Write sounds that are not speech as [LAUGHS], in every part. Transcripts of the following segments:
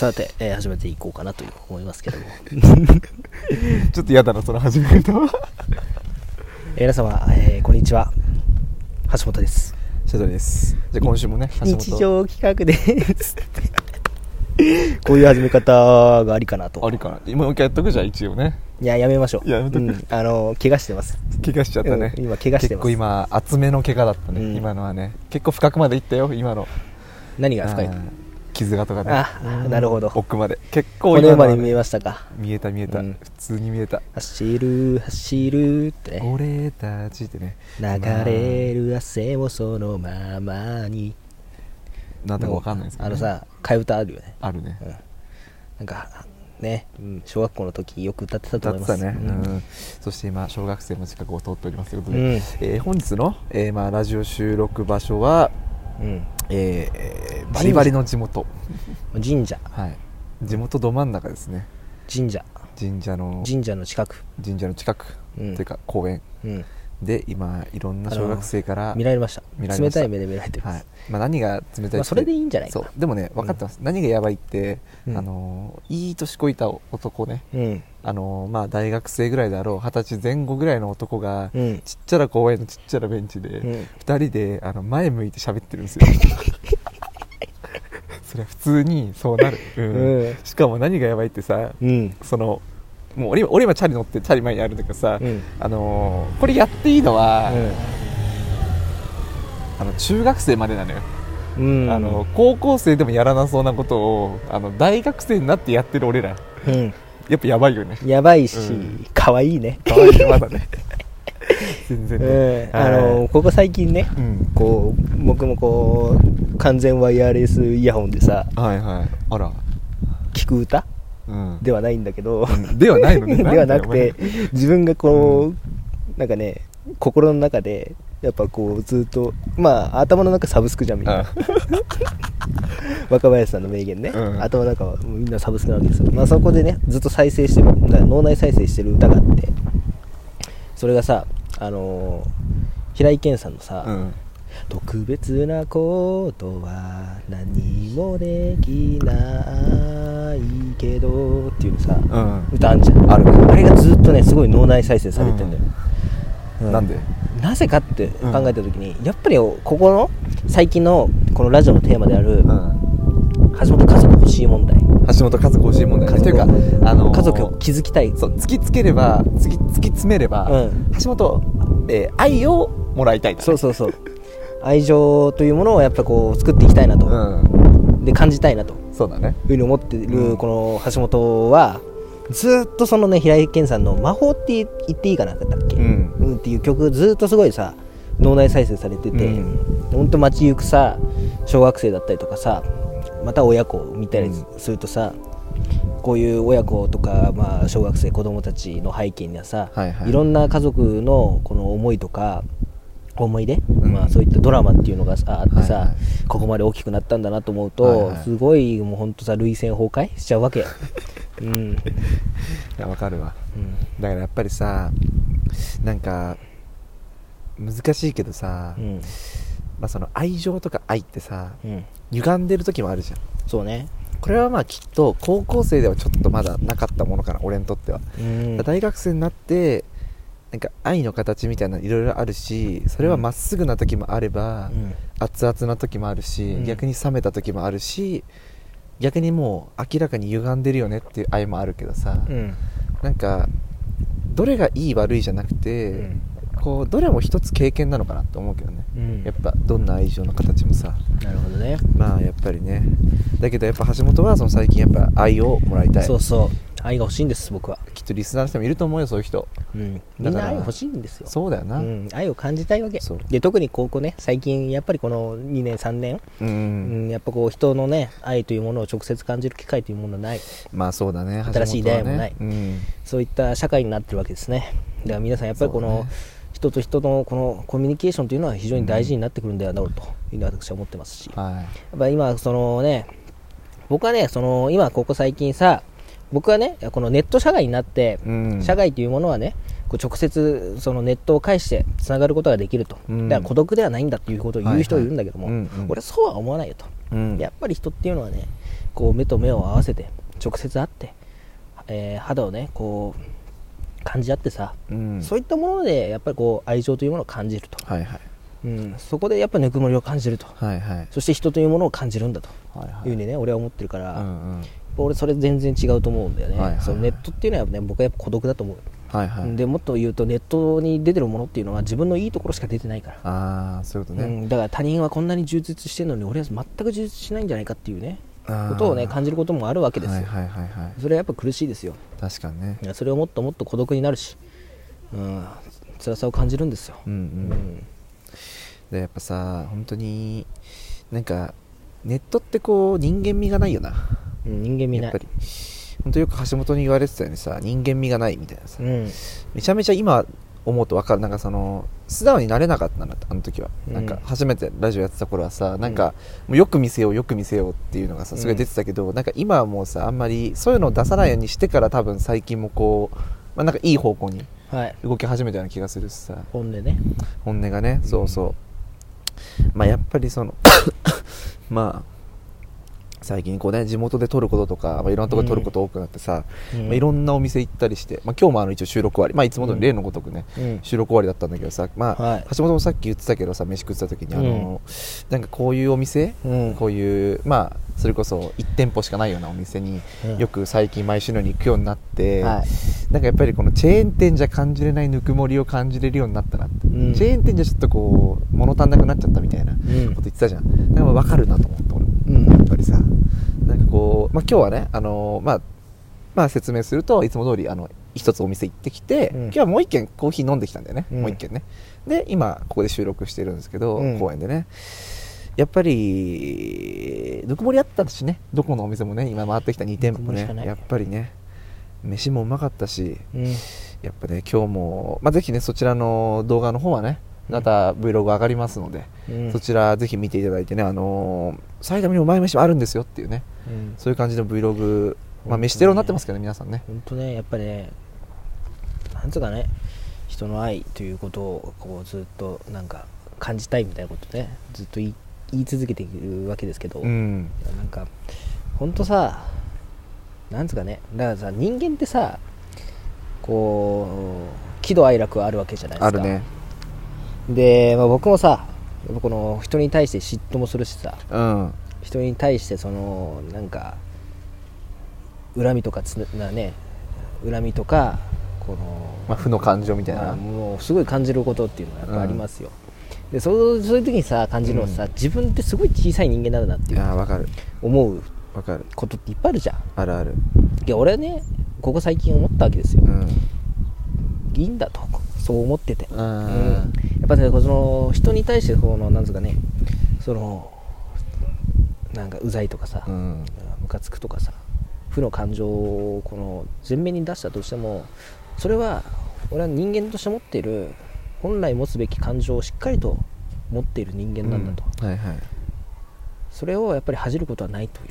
さて、えー始めていこうかなと思いますけども、[LAUGHS] ちょっと嫌だなその始め方。はえー皆様、えーこんにちは。橋本です。シャドウです。じゃあ今週もね日常企画です。[LAUGHS] こういう始め方がありかなと。ありかな。今もう一回やっとくじゃあ一応ね。いややめましょう。やめとく。うん。あの怪我してます。怪我しちゃったね、うん今怪我してます。結構今厚めの怪我だったね、うん。今のはね。結構深くまでいったよ今の。何が深いあー傷跡がね。あなるほど。奥まで。結構骨今まで見えましたか？見えた見えた、うん。普通に見えた。走る走るってね。俺たちってね。流れる汗もそのままに。なんだかわかんないですけど、ね、あのさ替え歌あるよね。あるね。うん。なんかね、うん。小学校の時よく歌ってたと歌ってたね、思いますうん。うん。そして今小学生の近くを通っておりますということで、うん。えー本日の、えーまあ、ラジオ収録場所は、うんえーえーバリバリの地元。神社はい。地元ど真ん中ですね。神社神社の。神社の近く、神社の近く、うん。というか公園。うん、で今いろんな小学生から見られました。冷たい目で見られてます、はい。まあ、何が冷たいって、まあそれでいいんじゃないか。そう。でもね分かってます、何がやばいって、うん。あのーいい年こいた男ね。うん。あのーまあ大学生ぐらいだろう二十歳前後ぐらいの男が、うん。ちっちゃな公園のちっちゃなベンチで、うん。二人であの前向いて喋ってるんですよ。[LAUGHS] それは普通にそうなる、うん。うん。しかも何がやばいってさうん。そのもう俺今俺今チャリ乗ってチャリ前にあるんだけどさ、うん。あのーこれやっていいのは、あの中学生までなのよ、うん。あの高校生でもやらなそうなことをあの大学生になってやってる俺ら。うん。やっぱやばいよね。やばいし、うん。可愛いね。可愛いねまだね。[LAUGHS] 全然うね、んあのここ最近ねうん。こう僕もこう完全ワイヤレスイヤホンでさはいはい。あら。聞く歌うんではないんだけど、うん。ではないのね。[LAUGHS] ではなくて自分がこう、なんかね心の中でやっぱこうずっとまあ頭の中サブスクじゃんみんな。[LAUGHS] 若林さんの名言ね、うん。頭の中はみんなサブスクなわけですよ、まあ、そこでねずっと再生してる脳内再生してる歌があって。それがさあのー平井堅さんのさ、うんうん特別なことは何もできないけどっていうさ、うん。歌あんじゃん。あるねあれがずっとねすごい脳内再生されてんだよ、うなんで？なぜかって考えた時に、やっぱりここの最近のこのラジオのテーマである、うん。橋本家族欲しい問題。橋本家族欲しい問題というかあのー家族を築きたい。そう突きつければ突き突き詰めれば、うん。橋本、えー愛をもらいたいだね。そうそうそう愛情というものをやっぱこう作っていきたいなと、うん。で感じたいなと。そうだね。いうふうに思ってうるん。この橋本はずっとそのね平井堅さんの「魔法」って言っていいかなかったっけ、うん。うんっていう曲ずっとすごいさ脳内再生されてて、うん。ほんと街行くさ小学生だったりとかさまた親子を見たりするとさ、こういう親子とか、まあ、小学生子供たちの背景にはさ、はいはいろんな家族のこの思いとか思い出、ん。まあ、そういったドラマっていうのがさあってさ、はいはい。ここまで大きくなったんだなと思うと、はいはい。すごいもうほんとさ涙腺崩壊しちゃうわけよ、[LAUGHS] うん。いやわかるわ。うん。だからやっぱりさなんか難しいけどさ、うん。まあ、その愛情とか愛ってさうん、歪んでる時もあるじゃん。そうね、これはまあきっと高校生ではちょっとまだなかったものかな俺にとっては、うん、大学生になってなんか愛の形みたいないろいろあるしそれはまっすぐな時もあれば、うん。熱々な時もあるし、うん。逆に冷めた時もあるし逆にもう明らかに歪んでるよねっていう愛もあるけどさ、うん。なんかどれがいい悪いじゃなくて、うん。こうどれも一つ経験なのかなって思うけどね、うん。やっぱどんな愛情の形もさ。なるほどね。まあやっぱりね。だけどやっぱ橋本はその最近やっぱ愛をもらいたい。そうそう愛が欲しいんです僕は、きっとリスナーの人もいると思うよそういう人。うん、みんな愛欲しいんですよ。そうだよな。うん、愛を感じたいわけ。で特に高校ね最近やっぱりこの2年3年、うん、うん。やっぱこう人のね愛というものを直接感じる機会というものはない。まあそうだね。新しい出会いもない。ね。うん。そういった社会になってるわけですね。だから皆さんやっぱりこの、人と人のこのコミュニケーションというのは非常に大事になってくるんだろうというのは私は思ってますし、はやっぱ今そのね僕はねその今ここ最近さ僕はねこのネット社会になって、い、うん、社会というものはねこう直接そのネットを介してつながることができると、うん。だから孤独ではないんだっていうことを言う人がいるんだけども、はいはいうんうん。俺はそうは思わないよと、うん。やっぱり人っていうのはねこう目と目を合わせて直接会って、えー肌をねこう感じ合ってさ、うん。そういったものでやっぱりこう愛情というものを感じると、はいはい。うん、そこでやっぱぬくもりを感じると。はいはい。そして人というものを感じるんだと。はいはい。いうふうにね俺は思ってるから、うんうん俺それ全然違うと思うんだよね、はいはいはい。そのネットっていうのはね僕はやっぱ孤独だと思う、はいはい。でもっと言うとネットに出てるものっていうのは自分のいいところしか出てないから、ああそういうことね、うん、だから他人はこんなに充実してるのに俺は全く充実しないんじゃないかっていうねことをね感じることもあるわけですよ、はいはいはいはい。それはやっぱ苦しいですよ。確かにね。それをもっともっと孤独になるし、うん、辛さを感じるんですよ、うんううん。んでやっぱさ本当になんかネットってこう人間味がないよな。うん人間見ない。やっぱり。本当よく橋本に言われてたようにさ人間味がないみたいなさ、うん。めちゃめちゃ今思うと分かる。なんかその素直になれなかったなあの時は、うん。なんか初めてラジオやってた頃はさなんか、もうよく見せようよく見せようっていうのがさすごい出てたけど、なんか今はもうさあんまりそういうのを出さないようにしてから多分最近もこう、まあ、なんかいい方向にはい。動き始めたような気がするしさ。本音ね。本音がね。そうそう。まあやっぱりその [LAUGHS] まあ最近こうね地元で撮ることとか、まあ、いろんなところで撮ること多くなってさ、うん。まあ、いろんなお店行ったりして、まあ、今日もあの一応収録終わり、まあ、いつも通り例のごとくね、うん。収録終わりだったんだけどさ、まあはい。橋本もさっき言ってたけどさ飯食ってた時にあの、なんかこういうお店、うん。こういうまあそれこそ1店舗しかないようなお店にうん。よく最近毎週のように行くようになって、はい。なんかやっぱりこのチェーン店じゃ感じれないぬくもりを感じれるようになったなって、うん。チェーン店じゃちょっとこう物足んなくなっちゃったみたいなことうん言ってたじゃん、でも分かるなと思って俺も、うん。やっぱりさなんかこう、まあ、今日はねあのまあまあ説明するといつも通りあの一つお店行ってきて、うん。今日はもう一軒コーヒー飲んできたんだよね、うん。もう一軒ね。で今ここで収録してるんですけど、うん。公園でね。やっぱりぬくもりあったしね。どこのお店もね今回ってきた2店舗ね。やっぱりね。飯もうまかったしうん。やっぱね今日も、まあ、ぜひねそちらの動画の方はねまた Vlog 上がりますので、うん。そちらぜひ見ていただいてねあのー埼玉にも前飯もあるんですよっていうねうん。そういう感じの Vlog まあ飯テロになってますけどね皆さんね。本当ねやっぱりねなんつうかね人の愛ということをこうずっとなんか感じたいみたいなことねずっと言い言い続けているわけですけど、うん。なんか本当さなんつうかねだからさ人間ってさこう喜怒哀楽はあるわけじゃないですか。あるねで、まあ、僕もさこの人に対して嫉妬もするしさうん。人に対してそのなんか恨みとかつなね恨みとかこのまあ負の感情みたいまあなもうすごい感じることっていうのはやっぱありますよ、でそうそういう時にさ感じるのはさ、自分ってすごい小さい人間なんだっていうやわかる。思うわかることっていっぱいあるじゃん。あるある。いや俺はねここ最近思ったわけですよ、うん。いいんだとそう思ってて、ううん。やっぱねその人に対してこのなんかねそのなんかうざいとかさ、うん。ムカつくとかさ負の感情をこの前面に出したとしてもそれは俺は人間として持っている本来持つべき感情をしっかりと持っている人間なんだと、うん。はいはい。それをやっぱり恥じることはないとい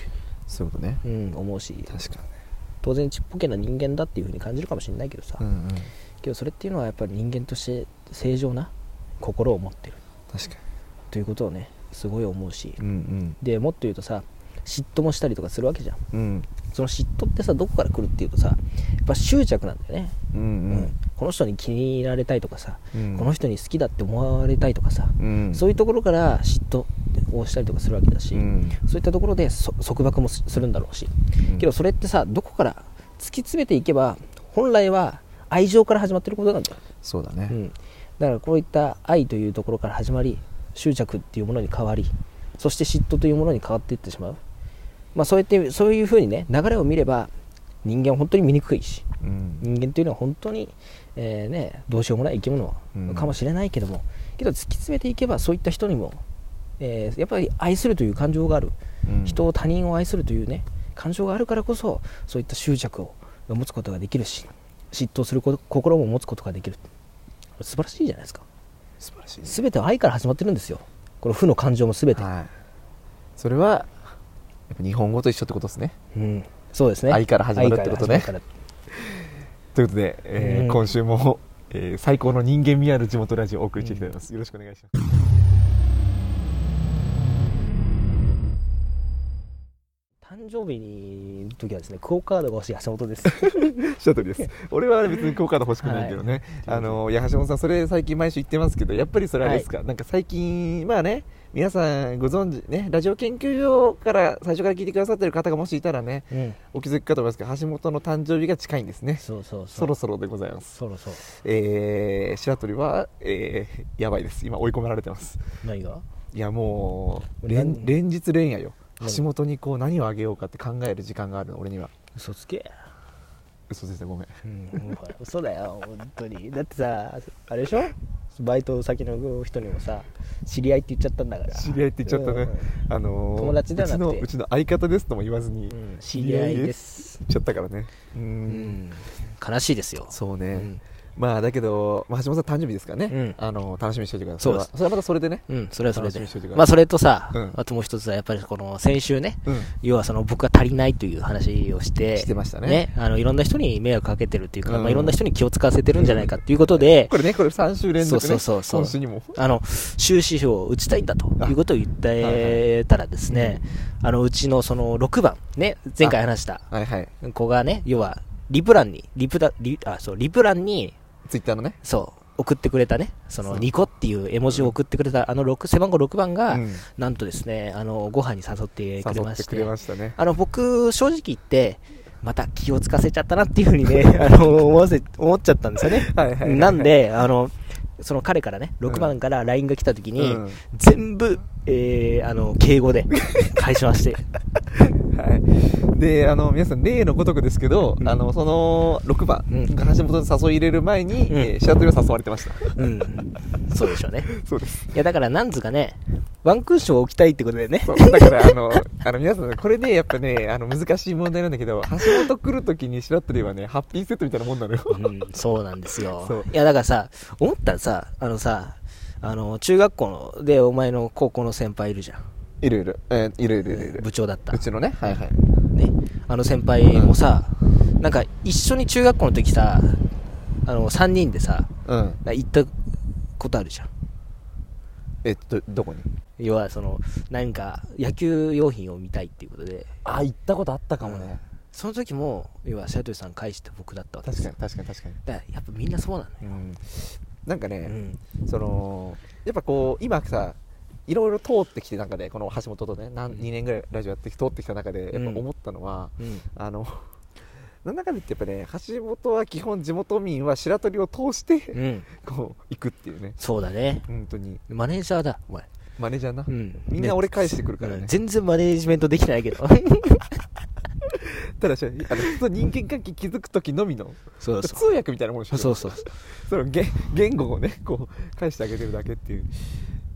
そういうことね。う、うん、思うし。確か当然ちっぽけな人間だっていうふうに感じるかもしれないけどさ、にうんうんけどそれっていうのはやっぱり人間として正常な心を持ってる。確かということをねすごい思うし、にうん。でもっと言うとさ嫉妬もしたりとかするわけじゃん。うん。うんその嫉妬ってさどこから来るっていうとさやっぱ執着なんだよね、うんううんん。この人に気に入られたいとかさ、うん。この人に好きだって思われたいとかさ、うん。そういうところから嫉妬をしたりとかするわけだし、うん。そういったところでそ束縛もすするんだろうし、うん。けどそれってさどこから突き詰めていけば本来は愛情から始まってることなんだ。よ、そうだね。うん、だからこういった愛というところから始まり執着っていうものに変わりそして嫉妬というものに変わっていってしまう、まあ、そうやってそういうふうにね流れを見れば人間は本当に醜いしうん。人間というのは本当に、えーね、どうしようもない生き物うん。かもしれないけども、けど突き詰めていけばそういった人にも、えーやっぱり愛するという感情がある、うん。人を他人を愛するというね感情があるからこそそういった執着を持つことができるし嫉妬する心も持つことができる。素晴らしいじゃないですか。素晴らしい全ては愛から始まってるんですよ。この負の感情も全て、はい。それはやっぱ日本語と一緒ってことですね。うん、そうですね。愛から始まるってことね。[LAUGHS] ということで、えーうん。今週も、えー最高の人間味ある地元ラジオをお送りしていきたいと思います、よろしくお願いしますら単生日にの時はですねクオカードが欲しい橋本です。[LAUGHS] シャトルです。俺は別にクオカード欲しくないけどね、はい。あのいや橋本さんそれ最近毎週言ってますけどやっぱりそれあれですか、なんか最近まあね皆さんご存知ねラジオ研究所から最初から聞いてくださってる方がもしいたらねうん。お気づきかと思いますけど橋本の誕生日が近いんですね。そうそうそう。そろそろでございます。そろそろ。えー、白鳥は、えー、やばいです。今追い込められてます。何が？いやもう何？連連日連夜よ。何橋本にこう何をあげようかって考える時間があるの俺には。嘘つけ。嘘ですねごめん。うん嘘だよ本当に。だってさあれでしょ？バイト先の人にもさ知り合いって言っちゃったんだから。知り合いって言っちゃったね、あのー友達ではなうちのうちの相方ですとも言わずに、うん、う言ん知り合いですっちゃったからね。ううんん。悲しいですよ。そうね、うんまあだけど、まあ、橋本さん誕生日ですからね、うん。あの楽しみにしておいてください。そうそれはまたそれでね。うん、それはそれで。まあそれとさ、うん。あともう一つはやっぱりこの先週ねうん。要はその僕が足りないという話をしてしてましたね。あのいろんな人に迷惑かけてるっていうか、うん。まあ、いろんな人に気を使わせてるんじゃないかっていうことで、これねこれ3週連続ね。そうそうそうあの終止符を打ちたいんだということを言ってたらですね、あのうちのその6番、ね、前回話したはいはい。子がね、要はリプランに、リプラリあそうリプランにツイッターのね。そう。送ってくれたね、そのニコっていう絵文字を送ってくれた、あの6背番号6番が、うん。なんとですね、あのご飯に誘ってくれ誘まして、ってくれましたね。あの僕、正直言って、また気をつかせちゃったなっていうふうにね、[LAUGHS] あの思わせ思っちゃったんですよね。はいはいはいはい。なんで、あの、その彼からね、うん。6番から LINE が来た時に、うん。全部、えー、あの、敬語で返しまして、[LAUGHS] はい、であの皆さん例のごとくですけど、うん。あのその6番うん。が橋本に誘い入れる前に、うん。えー、シャトルを誘われてました。うん、そうでしょうね。[LAUGHS] そうです。いや、だから、なんつうかね、ワンクッション置きたいってことでね。そう。だからあの [LAUGHS] あの皆さんこれねやっぱねあの難しい問題なんだけど橋本来るときに白鳥はねハッピーセットみたいなもんなのよ。うん、そうなんですよ。いや、だからさ、思ったらさ、あのさ、あの、中学校ので、お前の高校の先輩いるじゃん。いるいる、えーいるいるいるいる。部長だった。うちのね。はいはい。ね。あの先輩もさ、なんか一緒に中学校の時さ、あの、3人でさ、うん。行ったことあるじゃん。えっとどこに？要は、その、何か野球用品を見たいっていうことで、あ行ったことあったかもね、その時も、要は、白鳥さん返して僕だったわけですよ。確かに確かに確かに。だからやっぱみんなそうなのよ。うんなんかね、うん。そのやっぱこう今さいろいろ通ってきて中でこの橋本とね何2年ぐらいラジオやってき通ってきた中でやっぱ思ったのは、うん。あのなんだかんだ言ってやっぱね橋本は基本地元民は白鳥を通してうん。[LAUGHS] こう行くっていうねそうだね。本当にマネージャーだ、お前。マネージャーな、うん。みんな俺返してくるからねうん全然マネージメントできてないけど。[LAUGHS] ただしあの普通人間関係築く時のみのそう通訳みたいなもんでしょ。そうそう。その言言語をねこう返してあげてるだけっていう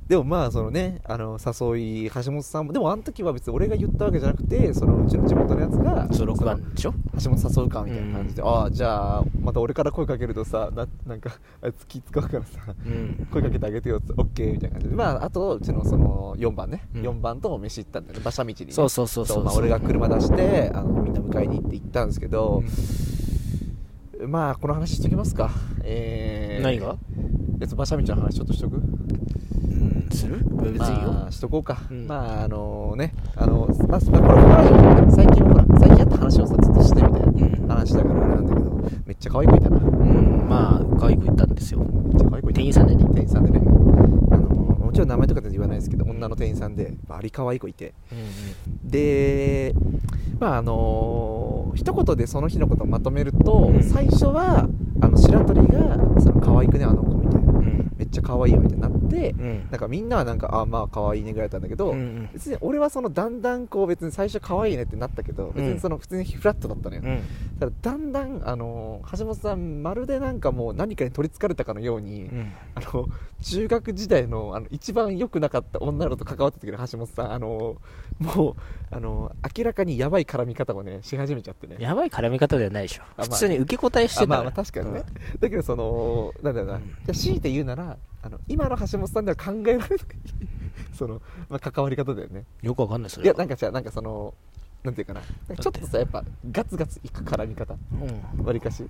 でもまあそのねあの誘い橋本さんもでもあの時は別に俺が言ったわけじゃなくてそのうちの地元のやつがそう、6番でしょ？橋本誘うかみたいな感じで、ああじゃあまた俺から声かけるとさななんかあいつ気使うからさうん。声かけてあげてよってオッケーみたいな感じで。まああとうちのその4番ね、うん。4番とも飯行ったんだよね。馬車道にね、そうそうそうそう。まあ、俺が車出してあのみんな迎えに行って行ったんですけど、まあこの話しときますか。えー、何が？えっと馬車道の話ちょっとしとく？うん、する？別に。まあしとこうか、うん。まああのね。あのまあまあこれこのラジオもね最近もほら最近あった話をさずっとしてみたいなうん。話だからあれなんだけどめっちゃ可愛い子いたな。めうん、まあ、可愛く言ったんですよ。っちゃ可愛い子いた。店員さんでね。店員さんでね。あのもちろん名前とか全然言わないですけど女の店員さんでバリ可愛い子いて。うんでまああの一言でその日のことをまとめると、うん。最初はあの白鳥がその可愛くねあの子見てうん。うん。めっちゃ可愛いよみたいになって、うん。なんかみんなはなんかあまあ可愛いねぐらいだったんだけど、うんうん別に俺はそのだんだんこう別に最初可愛いねってなったけど別にその普通にフラットだったのよ、うん。ただだんだんあの橋本さんまるでなんかもう何かに取りつかれたかのように、うん。あの中学時代のあの一番良くなかった女の子と関わった時の橋本さんあのもうあの明らかにやばい絡み方をねし始めちゃってね。やばい絡み方ではないでしょ。あまあ普通に受け答えしてたまあまあ確かにね、だけどそのなんだろうな、うん。じゃあ強いて言うならあの今の橋本さんでは考えられない。その、まあ、関わり方だよね。よくわかんない、それは。いやなんかじゃあなんかそのなんていうかな。ちょっとさやっぱガツガツいく絡み方。うん。わりかし。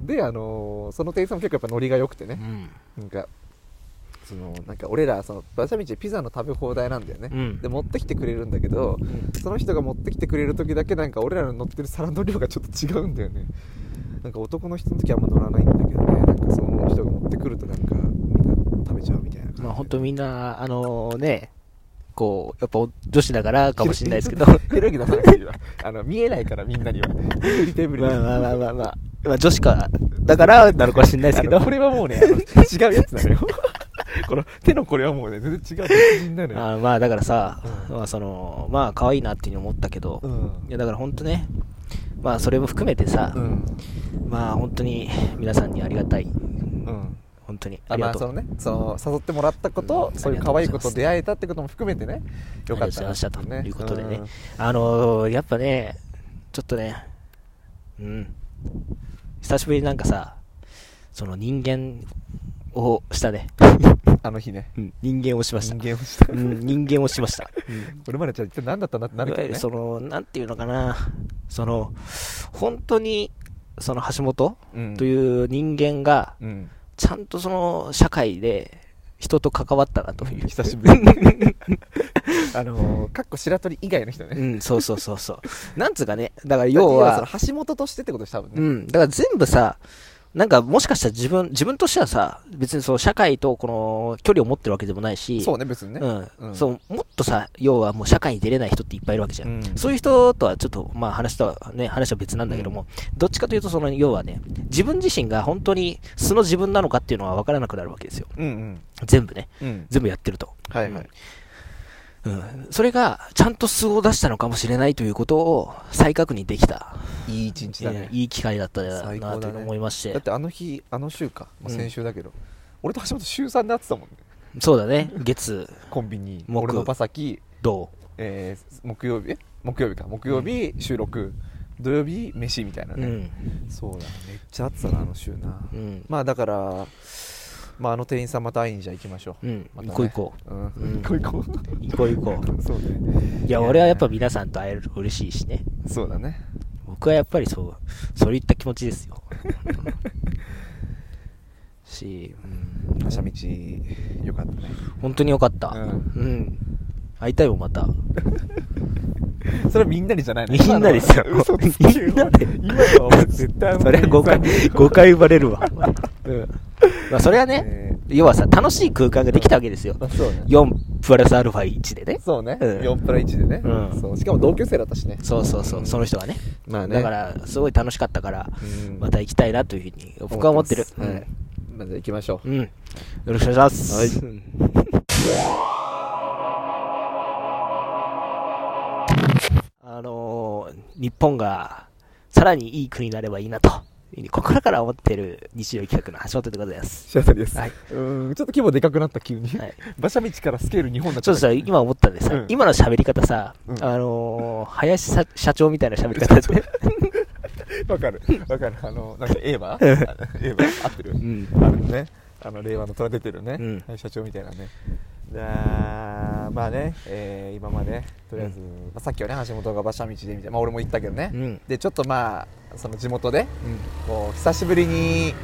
であのーその店員さんも結構やっぱノリが良くてね、うん。なんかそのなんか俺らその馬車道でピザの食べ放題なんだよね、うん。で持ってきてくれるんだけどうん。その人が持ってきてくれる時だけなんか俺らの乗ってる皿の量がちょっと違うんだよね。なんか男の人の時はあんま乗らないんだけどね。なんかその人が持ってくるとなんかみんな食べちゃうみたいな感じまあ本当みんな、あのね、こう、やっぱ女子だからかもしれないですけど、ひろゆき出さなくていいわあの見えないからみんなには。[LAUGHS] まあまあまあまあ。まあ、まあ女子か、だからなのかもしれないですけど、[LAUGHS] これはもうね違うやつなのよ。[LAUGHS] この手のこれはもうね全然違う別人なのよ。あーまあだからさ、うん。まあその、まあ可愛いなっていうふうに思ったけど、うん。いやだから本当ね、まあそれも含めてさ、うん。まあ本当に皆さんにありがたい、うん本当に。あありがとう。まあそのね。その誘ってもらったこと、うん。そういう可愛いこと出会えたってことも含めてね。よかったありがといましたということでね。ん。あのー、やっぱね、ちょっとね、うん、久しぶりになんかさ、その人間をしたね、[LAUGHS] あの日ね。うん、人間をしました。人間をした。うん、人間をしました。うん。これまでじゃあ一体何だったんだってなるけどねその、なんていうのかな、その、本当に、その橋本うん。という人間が、うんちゃんとその社会で人と関わったなという。久しぶりに [LAUGHS] あのーかっこ白鳥以外の人ねうん、そうそうそうそう。[LAUGHS] なんつうかね、だから要は、橋本としてってことでした多分ね、うん、だから全部さ、なんかもしかしたら自分、自分としてはさ、別にそう社会とこの距離を持ってるわけでもないし、そうね別にねうん、うんそう、もっとさ、要はもう社会に出れない人っていっぱいいるわけじゃん。うんそういう人とはちょっと、まあ話とはね、話は別なんだけども、どっちかというとその、要はね、自分自身が本当に素の自分なのかっていうのは分からなくなるわけですよ。うんうん全部ね。うん全部やってると。はいはいうん。それが、ちゃんと素を出したのかもしれないということを再確認できた、いい一日だね。えーいい機会だったなと思いまして。だってあの日あの週か、まあうん先週だけど、俺と橋本週3で会ってたもんね。そうだね。月、[LAUGHS] コンビニ。木俺の馬先、土。えー木曜日？え？木曜日か。木曜日収録、土曜日飯みたいなね、うん。そうだね。めっちゃ会ってたなあの週な、うん。まあだからまああの店員さんまた会いにじゃあ行きましょう、うん。またね行こう行こうん、うん行こう行こうう。行こう行こう。[LAUGHS] そうねいや、俺はやっぱ皆さんと会えると嬉しいしね。そうだね僕はやっぱりそう、そういった気持ちですよ。[LAUGHS] し、うん、馬車道よかったね本当によかった。ううんん。会いたいもん、また。[LAUGHS] それはみんなにじゃないのみんなですよ嘘つけよみんなで今絶対それは誤解、誤解生まれるわ。うん。まあ、それはね、え要はさ、楽しい空間ができたわけですよ。うね。4プラスアルファ1でね。そうね、うん。4プラ1でね、うん。そう。しかも同級生だったしね。そうそうそう、その人がね。まあね。だから、すごい楽しかったから、うん。また行きたいなというふうに、僕は思ってる。はい。まず行きましょう。うん。うん。よろしくお願いします。はい。う [LAUGHS] んあのー日本がさらにいい国になればいいなと、心から思ってる日常企画の橋本でございます。シアタリです、はい。うんちょっと規模でかくなった急に、はい。[LAUGHS] 馬車道からスケール日本だちょっとさ、今思ったんでさ、うん。今の喋り方さ、うん。あのー林さ社長みたいな喋り方で。すね。わかる。わかる。あのなんかエーバうんーエーバー合ってる、うん。あるね。あの令和の虎出てるね、うん。はい社長みたいなねだまあね、えー今までとりあえず、まあさっきはね橋本が馬車道でみたいな、まあ、俺も言ったけどね、うん。でちょっとまあその地元でこう久しぶりに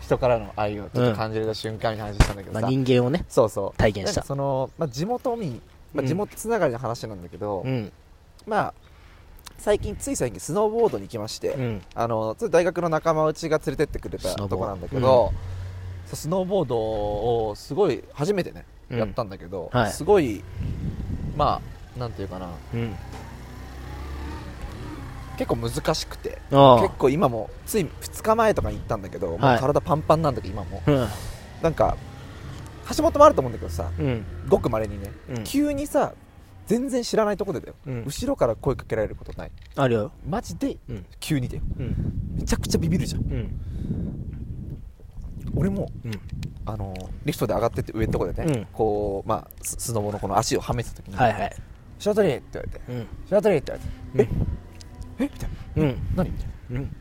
人からの愛をちょっと感じれた瞬間に話したんだけどさ、まあ、人間をね、そうそう。体験した。その、まあ、地元民、まあ、うん。地元つながりの話なんだけど、うん。まあ最近つい最近スノーボードに行きまして、うん。あの大学の仲間内が連れてってくれたとこなんだけど、スノーボード。をすごい初めてね、うんやったんだけど、はいすごいまあなんていうかなうん。結構難しくて結構今もつい2日前とかに行ったんだけど、もう体パンパンなんだけど今もうん。なんか橋本もあると思うんだけどさうん。ごくまれにね、うん急にさ全然知らないとこでだよ、うん後ろから声かけられることないあるよ。マジでうん。急にだようん。めちゃくちゃビビるじゃんうん。俺もうん。あのリフトで上がってって上のとこでね、うんこうまあススノボのこの足をはめてた時に「はいはい。シャトリー」って言われてうん。「シャトリー」って言われてうん「え？え？みたいなうん。「何?」みたいなうん。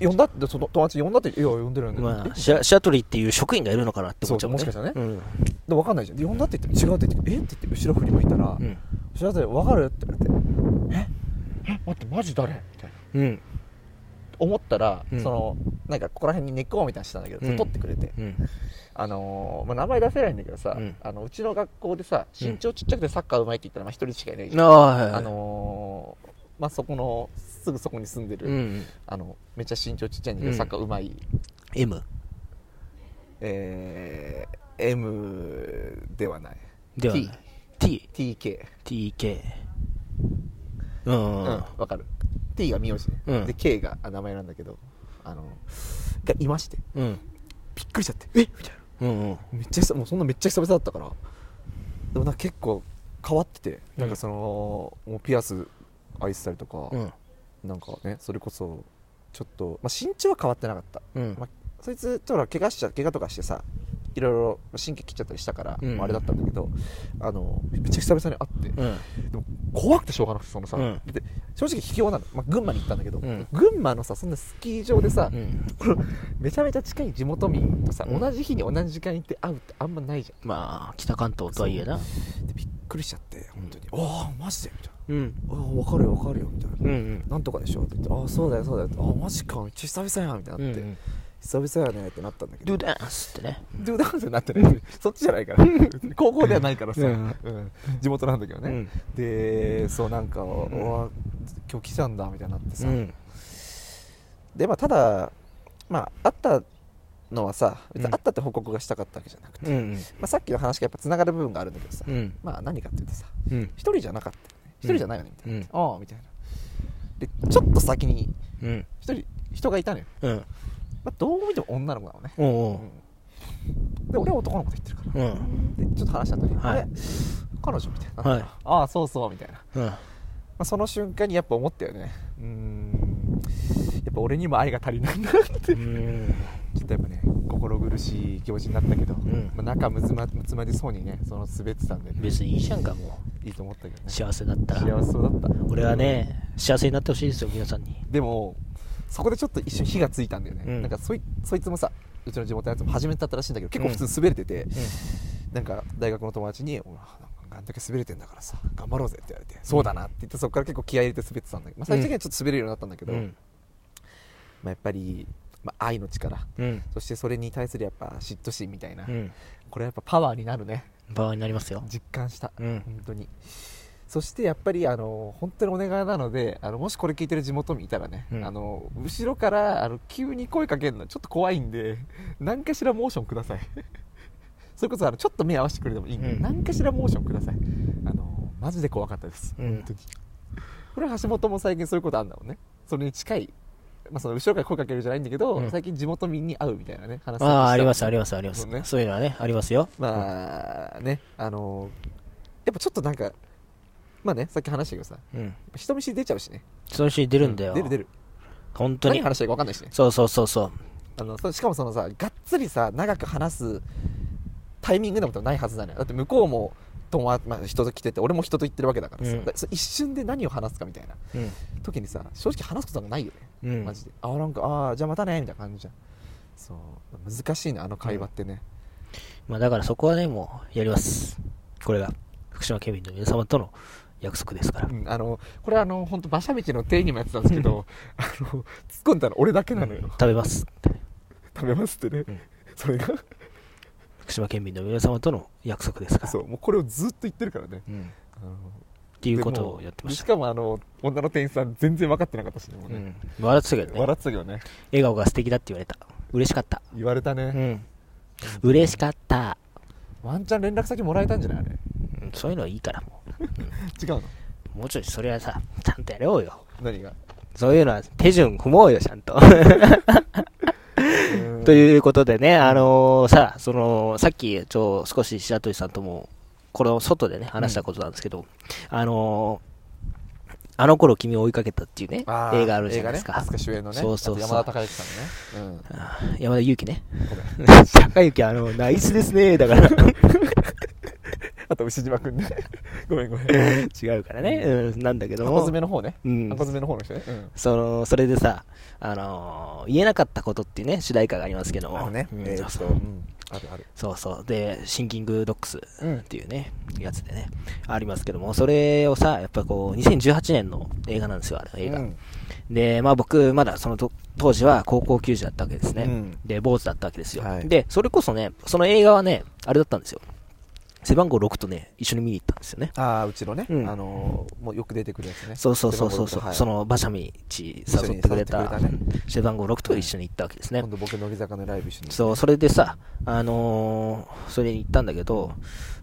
え呼んだってその友達呼んだって「いや呼んでる呼んでる」まあ、シャシャトリーっていう職員がいるのかなって思っちゃうね。もしかしたうん。で分かんないじゃんで呼んだって言って違うって言って「え？っ?」て言って後ろ振り向いたら「うん。シャトリー分かる?」って言われて「ええ？待ってマジ誰?」みたいなうん。思ったら、うん。そのなんかここら辺に根っこみたいなのしたんだけど、うん。取ってくれて、うん。あのーまあ、名前出せないんだけどさ、うん。あのうちの学校でさ身長ちっちゃくてサッカーうまいって言ったらまあ一人しかいないじあゃん、ああのーまあ、そこのすぐそこに住んでる、うん。あのめっちゃ身長ちっちゃいんだけど、うん。サッカーうまい。M えー、M ではない。ではない。T TK TK うんうん。うんわかる T が名字ね、うん。で K があ名前なんだけどあのがいまして。うん。びっくりしちゃって。えみたいな。うんうん。めっちゃ久もうそんなめっちゃ久々だったから。でもなんか結構変わってて、うんなんかそのもうピアス愛したりとか、うん。なんかねそれこそちょっと、まあ、身長は変わってなかった、うん。まあ、そいつちょっと怪我しちゃ怪我とかしてさいろいろ神経切っちゃったりしたから、うん。あれだったんだけどあのめっちゃ久々に会って、うん。でも怖くてしょうがなくてそのさ、うん。で正直秘境なの、まあ、群馬に行ったんだけど、うん。群馬のさそんなスキー場でさ、めちゃめちゃ近い地元民とさ、うん。同じ日に同じ時間に行って会うってあんまないじゃん。まあ北関東とはいえな。でびっくりしちゃって本当に「ああマジで?」みたいな。うん「ああ分かるよ分かるよ」みたいな。うんうん。なんとかでしょ？って言って、ああ、そうだよ、そうだよって、ああ、マジか、めっちゃ久々やん、みたいになって、うん久々やねってなったんだけど、ドゥダンスってね。ドゥダンスってない。そっちじゃないから。[LAUGHS] 高校ではないからさ、ううん。ん地元なんだけどね。うん。で、そう、なんか、おわ今日来たんだ、みたいになってさ。うん。で、まあ、ただ、まあ、会ったのはさ、別うん。に会ったって報告がしたかったわけじゃなくて、うんまあ、さっきの話がやっぱ繋がる部分があるんだけどさ、うん。まあ、何かっていうとさ、うん。一人じゃなかったよね。一人じゃないよね、みたいな。うん。ああ、みたいな。で、ちょっと先に、うん。一人、人がいたのよ。うんまあ、どう見ても女の子なのね、おうおうで俺は男の子と言ってるから、うん。でちょっと話した後に、はい。あれ彼女みたいな、はい。ああそうそうみたいな、まうん。あ、その瞬間にやっぱ思ったよね。うーん。やっぱ俺にも愛が足りないなって。うん。ちょっとやっぱね心苦しい気持ちになったけど、ん。まあ、仲むつまむつまりそうにねその滑ってたんで、ね、別にいいじゃんかもいいと思ったけどね。う幸せだったら。幸せそうだった。俺はね幸せになってほしいですよ皆さんに。でもそこでちょっと一瞬火がついたんだよね、うん。なんかそいそいつもさうちの地元のやつも初めてだったらしいんだけど結構普通に滑れてて、なんか大学の友達に「お前なんかあんだけ滑れてんだからさ頑張ろうぜ」って言われて「そうだな」って言ってそこから結構気合い入れて滑ってたんだけど、まあ、最終的にはちょっと滑れるようになったんだけど、うん。まあ、やっぱり、まあ、愛の力。うん。そしてそれに対するやっぱ嫉妬心みたいな、うんこれやっぱパワーになるね場合になりますよ実感した、うん本当にそしてやっぱりあの本当にお願いなのであのもしこれ聞いてる地元民いたらね、うん。あの後ろからあの急に声かけるのちょっと怖いんで [LAUGHS] 何かしらモーションください。[LAUGHS] それこそあのちょっと目合わせてくれてもいいんで、うん。何かしらモーションください。あのマジで怖かったです、うん。本当に。これは橋本も最近そういうことあるんだもんね。それに近いまあ、その後ろから声かけるじゃないんだけど、うん。最近地元民に会うみたいなね話ああありますありますあります。ね。そういうのはねありますよ。まあねあのやっぱちょっとなんかまあねさっき話したけどさうん。人見知り出ちゃうしね。そのシーン出るんだよ。出る出る。本当に。何話したらいいか分かんないしね。そうそうそうそう。あのそしかもそのさがっつりさ長く話すタイミングでもないはずだね。だって向こうも友達、まあ、人と来てて俺も人と行ってるわけだからさ、うん。だそ一瞬で何を話すかみたいなうん。時にさ正直話すことがないよね、うん。マジで。あなんかああじゃあまたねみたいな感じじゃん。そう。難しいねあの会話ってね、まあだからそこはねもうやります。これが。福島県民の皆様との約束ですから。うんあのこれあの本当馬車道の定義もやってたんですけどあの突っ込んだら俺だけなのよ、食べます。食べますってね、うん。それが。福島県民の皆様との約束ですから。そうもうこれをずっと言ってるからね。うん。あのっていうことをやってまししたかもあの女の店員さん全然分かってなかったしねね。うん。笑ってたけどね。笑ってたけどね。笑顔が素敵だって言われた。嬉しかった。言われたね、うん。嬉しかった。ワンチャン連絡先もらえたんじゃないあれ。うんそういうのはいいから。も [LAUGHS] 違うの？うもうちょいそれはさちゃんとやろうよ。何が？そういうのは手順踏もうよちゃんと。とういうことでね、あのーさ、その、さっき、ちょ、少し白鳥さんとも、この外でね、話したことなんですけど、あのーあの頃君を追いかけたっていうね、映画あるじゃないですか。映画ね。飛鳥主演のね。そうそう山田孝之さんのね、あー山田裕貴ね。うん、ごめん。[LAUGHS] 高之、あの、ナイスですね、だから。[LAUGHS] あと牛島君ね [LAUGHS] ごめんごめん。違うからね、うん、なんだけど箱も。詰めの方ね。うん。箱詰めの方の人ね、うん。その、それでさ、あのー言えなかったことっていうね、主題歌がありますけども。あのね、うん。そうそう。うん。あるある。そうそう。で、シンキングドックスうん。っていうね、やつでね、ありますけども、それをさ、やっぱこう、2018年の映画なんですよ、あれ映画。うん。で、まあ僕、まだそのと当時は高校球児だったわけですね。うん。で、坊主だったわけですよ、はい。で、それこそね、その映画はね、あれだったんですよ。背番号6とね、一緒に見に行ったんですよね。ああうちのね、うん。あのーもうよく出てくるやつね。そうそうそうそう。そう、はい。その馬車道誘ってくれた一緒に誘ってくれたね。背番号6と一緒に行ったわけですね。今度僕乃木坂のライブ一緒にそう、それでさ、あのーそれに行ったんだけど、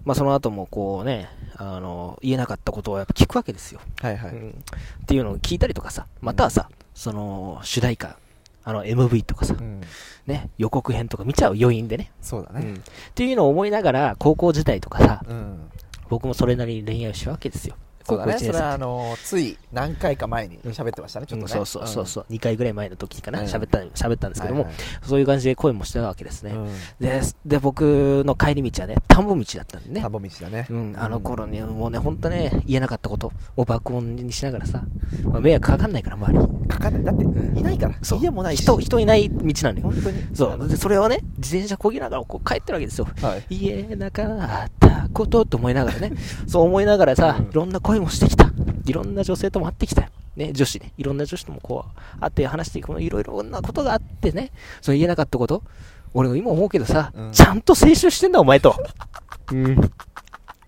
まあその後もこうね、あのー言えなかったことをやっぱ聞くわけですよ。はいはい、うん。っていうのを聞いたりとかさ、またはさ、その主題歌、あの MV とかさ、うん。ね、予告編とか見ちゃう余韻でね、そうだね。うん。っていうのを思いながら、高校時代とかさ、うん、僕もそれなりに恋愛をしたわけですよ。そうだね。高校一年生それはあのーつい何回か前に喋ってましたね、ちょっとね、うんそうそうそうそう、2回ぐらい前の時かな、うん。喋った、喋ったんですけども、そういう感じで声もしてたわけですね。うん。で、で、僕の帰り道はね、田んぼ道だったんでね。田。んぼ道だね、うん、あの頃に、もうね、ほんとね、言えなかったことを爆音にしながらさ、まあ、迷惑かかんないから、周り。かかんない。だってうん。いないから、そう。家もないし。人、人いない道なのよ。本当に。そう。で、それをね、自転車こぎながらこう帰ってるわけですよ。はい。言えなかったことと思いながらね、[LAUGHS] そう思いながらさ、いろんな恋もしてきた。いろんな女性とも会ってきたよ。ね、女子ね。いろんな女子ともこう、会って話していく、いろいろなことがあってね、その言えなかったこと、俺も今思うけどさ、うんちゃんと青春してんだ、お前と。うん。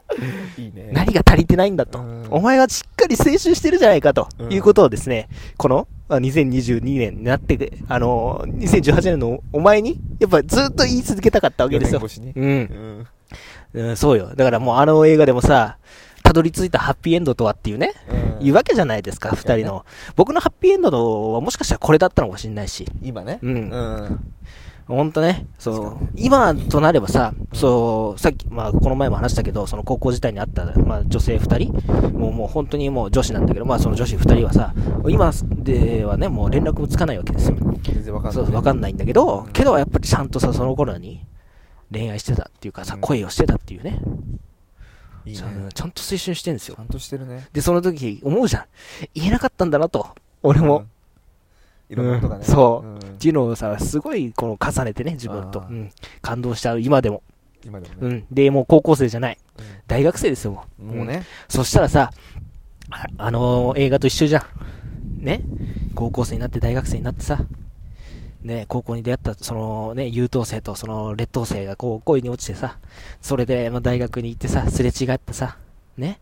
[LAUGHS] いいね何が足りてないんだと。うんお前はしっかり青春してるじゃないかと、うんいうことをですね、このあ2022年になって、あのー、2018年のお前に、やっぱずっと言い続けたかったわけですよう。んうん、そうよ。だからもうあの映画でもさ、たどり着いたハッピーエンドとはっていうね、うん。言うわけじゃないですか、二人の。僕のハッピーエンドのはもしかしたらこれだったのかもしれないし。今ね。うん。うん。ほんとね、そう、今となればさ、そう、さっき、まあ、この前も話したけど、その高校時代にあった、まあ、女性二人、もう、もう本当にもう女子なんだけど、まあ、その女子二人はさ、今ではね、もう連絡もつかないわけですよ。全然わかんないそう、わかんないんだけど、けどやっぱりちゃんとさ、その頃に恋愛してたっていうかさ、うん。恋をしてたっていうね、いいねちゃんちゃんと青春してるんですよちゃ。んとしてるねで、その時思うじゃん。言えなかったんだなと。俺も。うんいろんなことがねうんそううんっていうのをさ、すごいこの重ねてね、自分と。あーうん。感動しちゃう、今でも。今でもねうん。で、もう高校生じゃない。う大学生ですよ、もう。んもうねそしたらさ、ああのー映画と一緒じゃん。ね高校生になって大学生になってさ、ね高校に出会った、そのね、優等生とその劣等生がこう恋に落ちてさ、それで、まあ、大学に行ってさ、すれ違ってさ、ね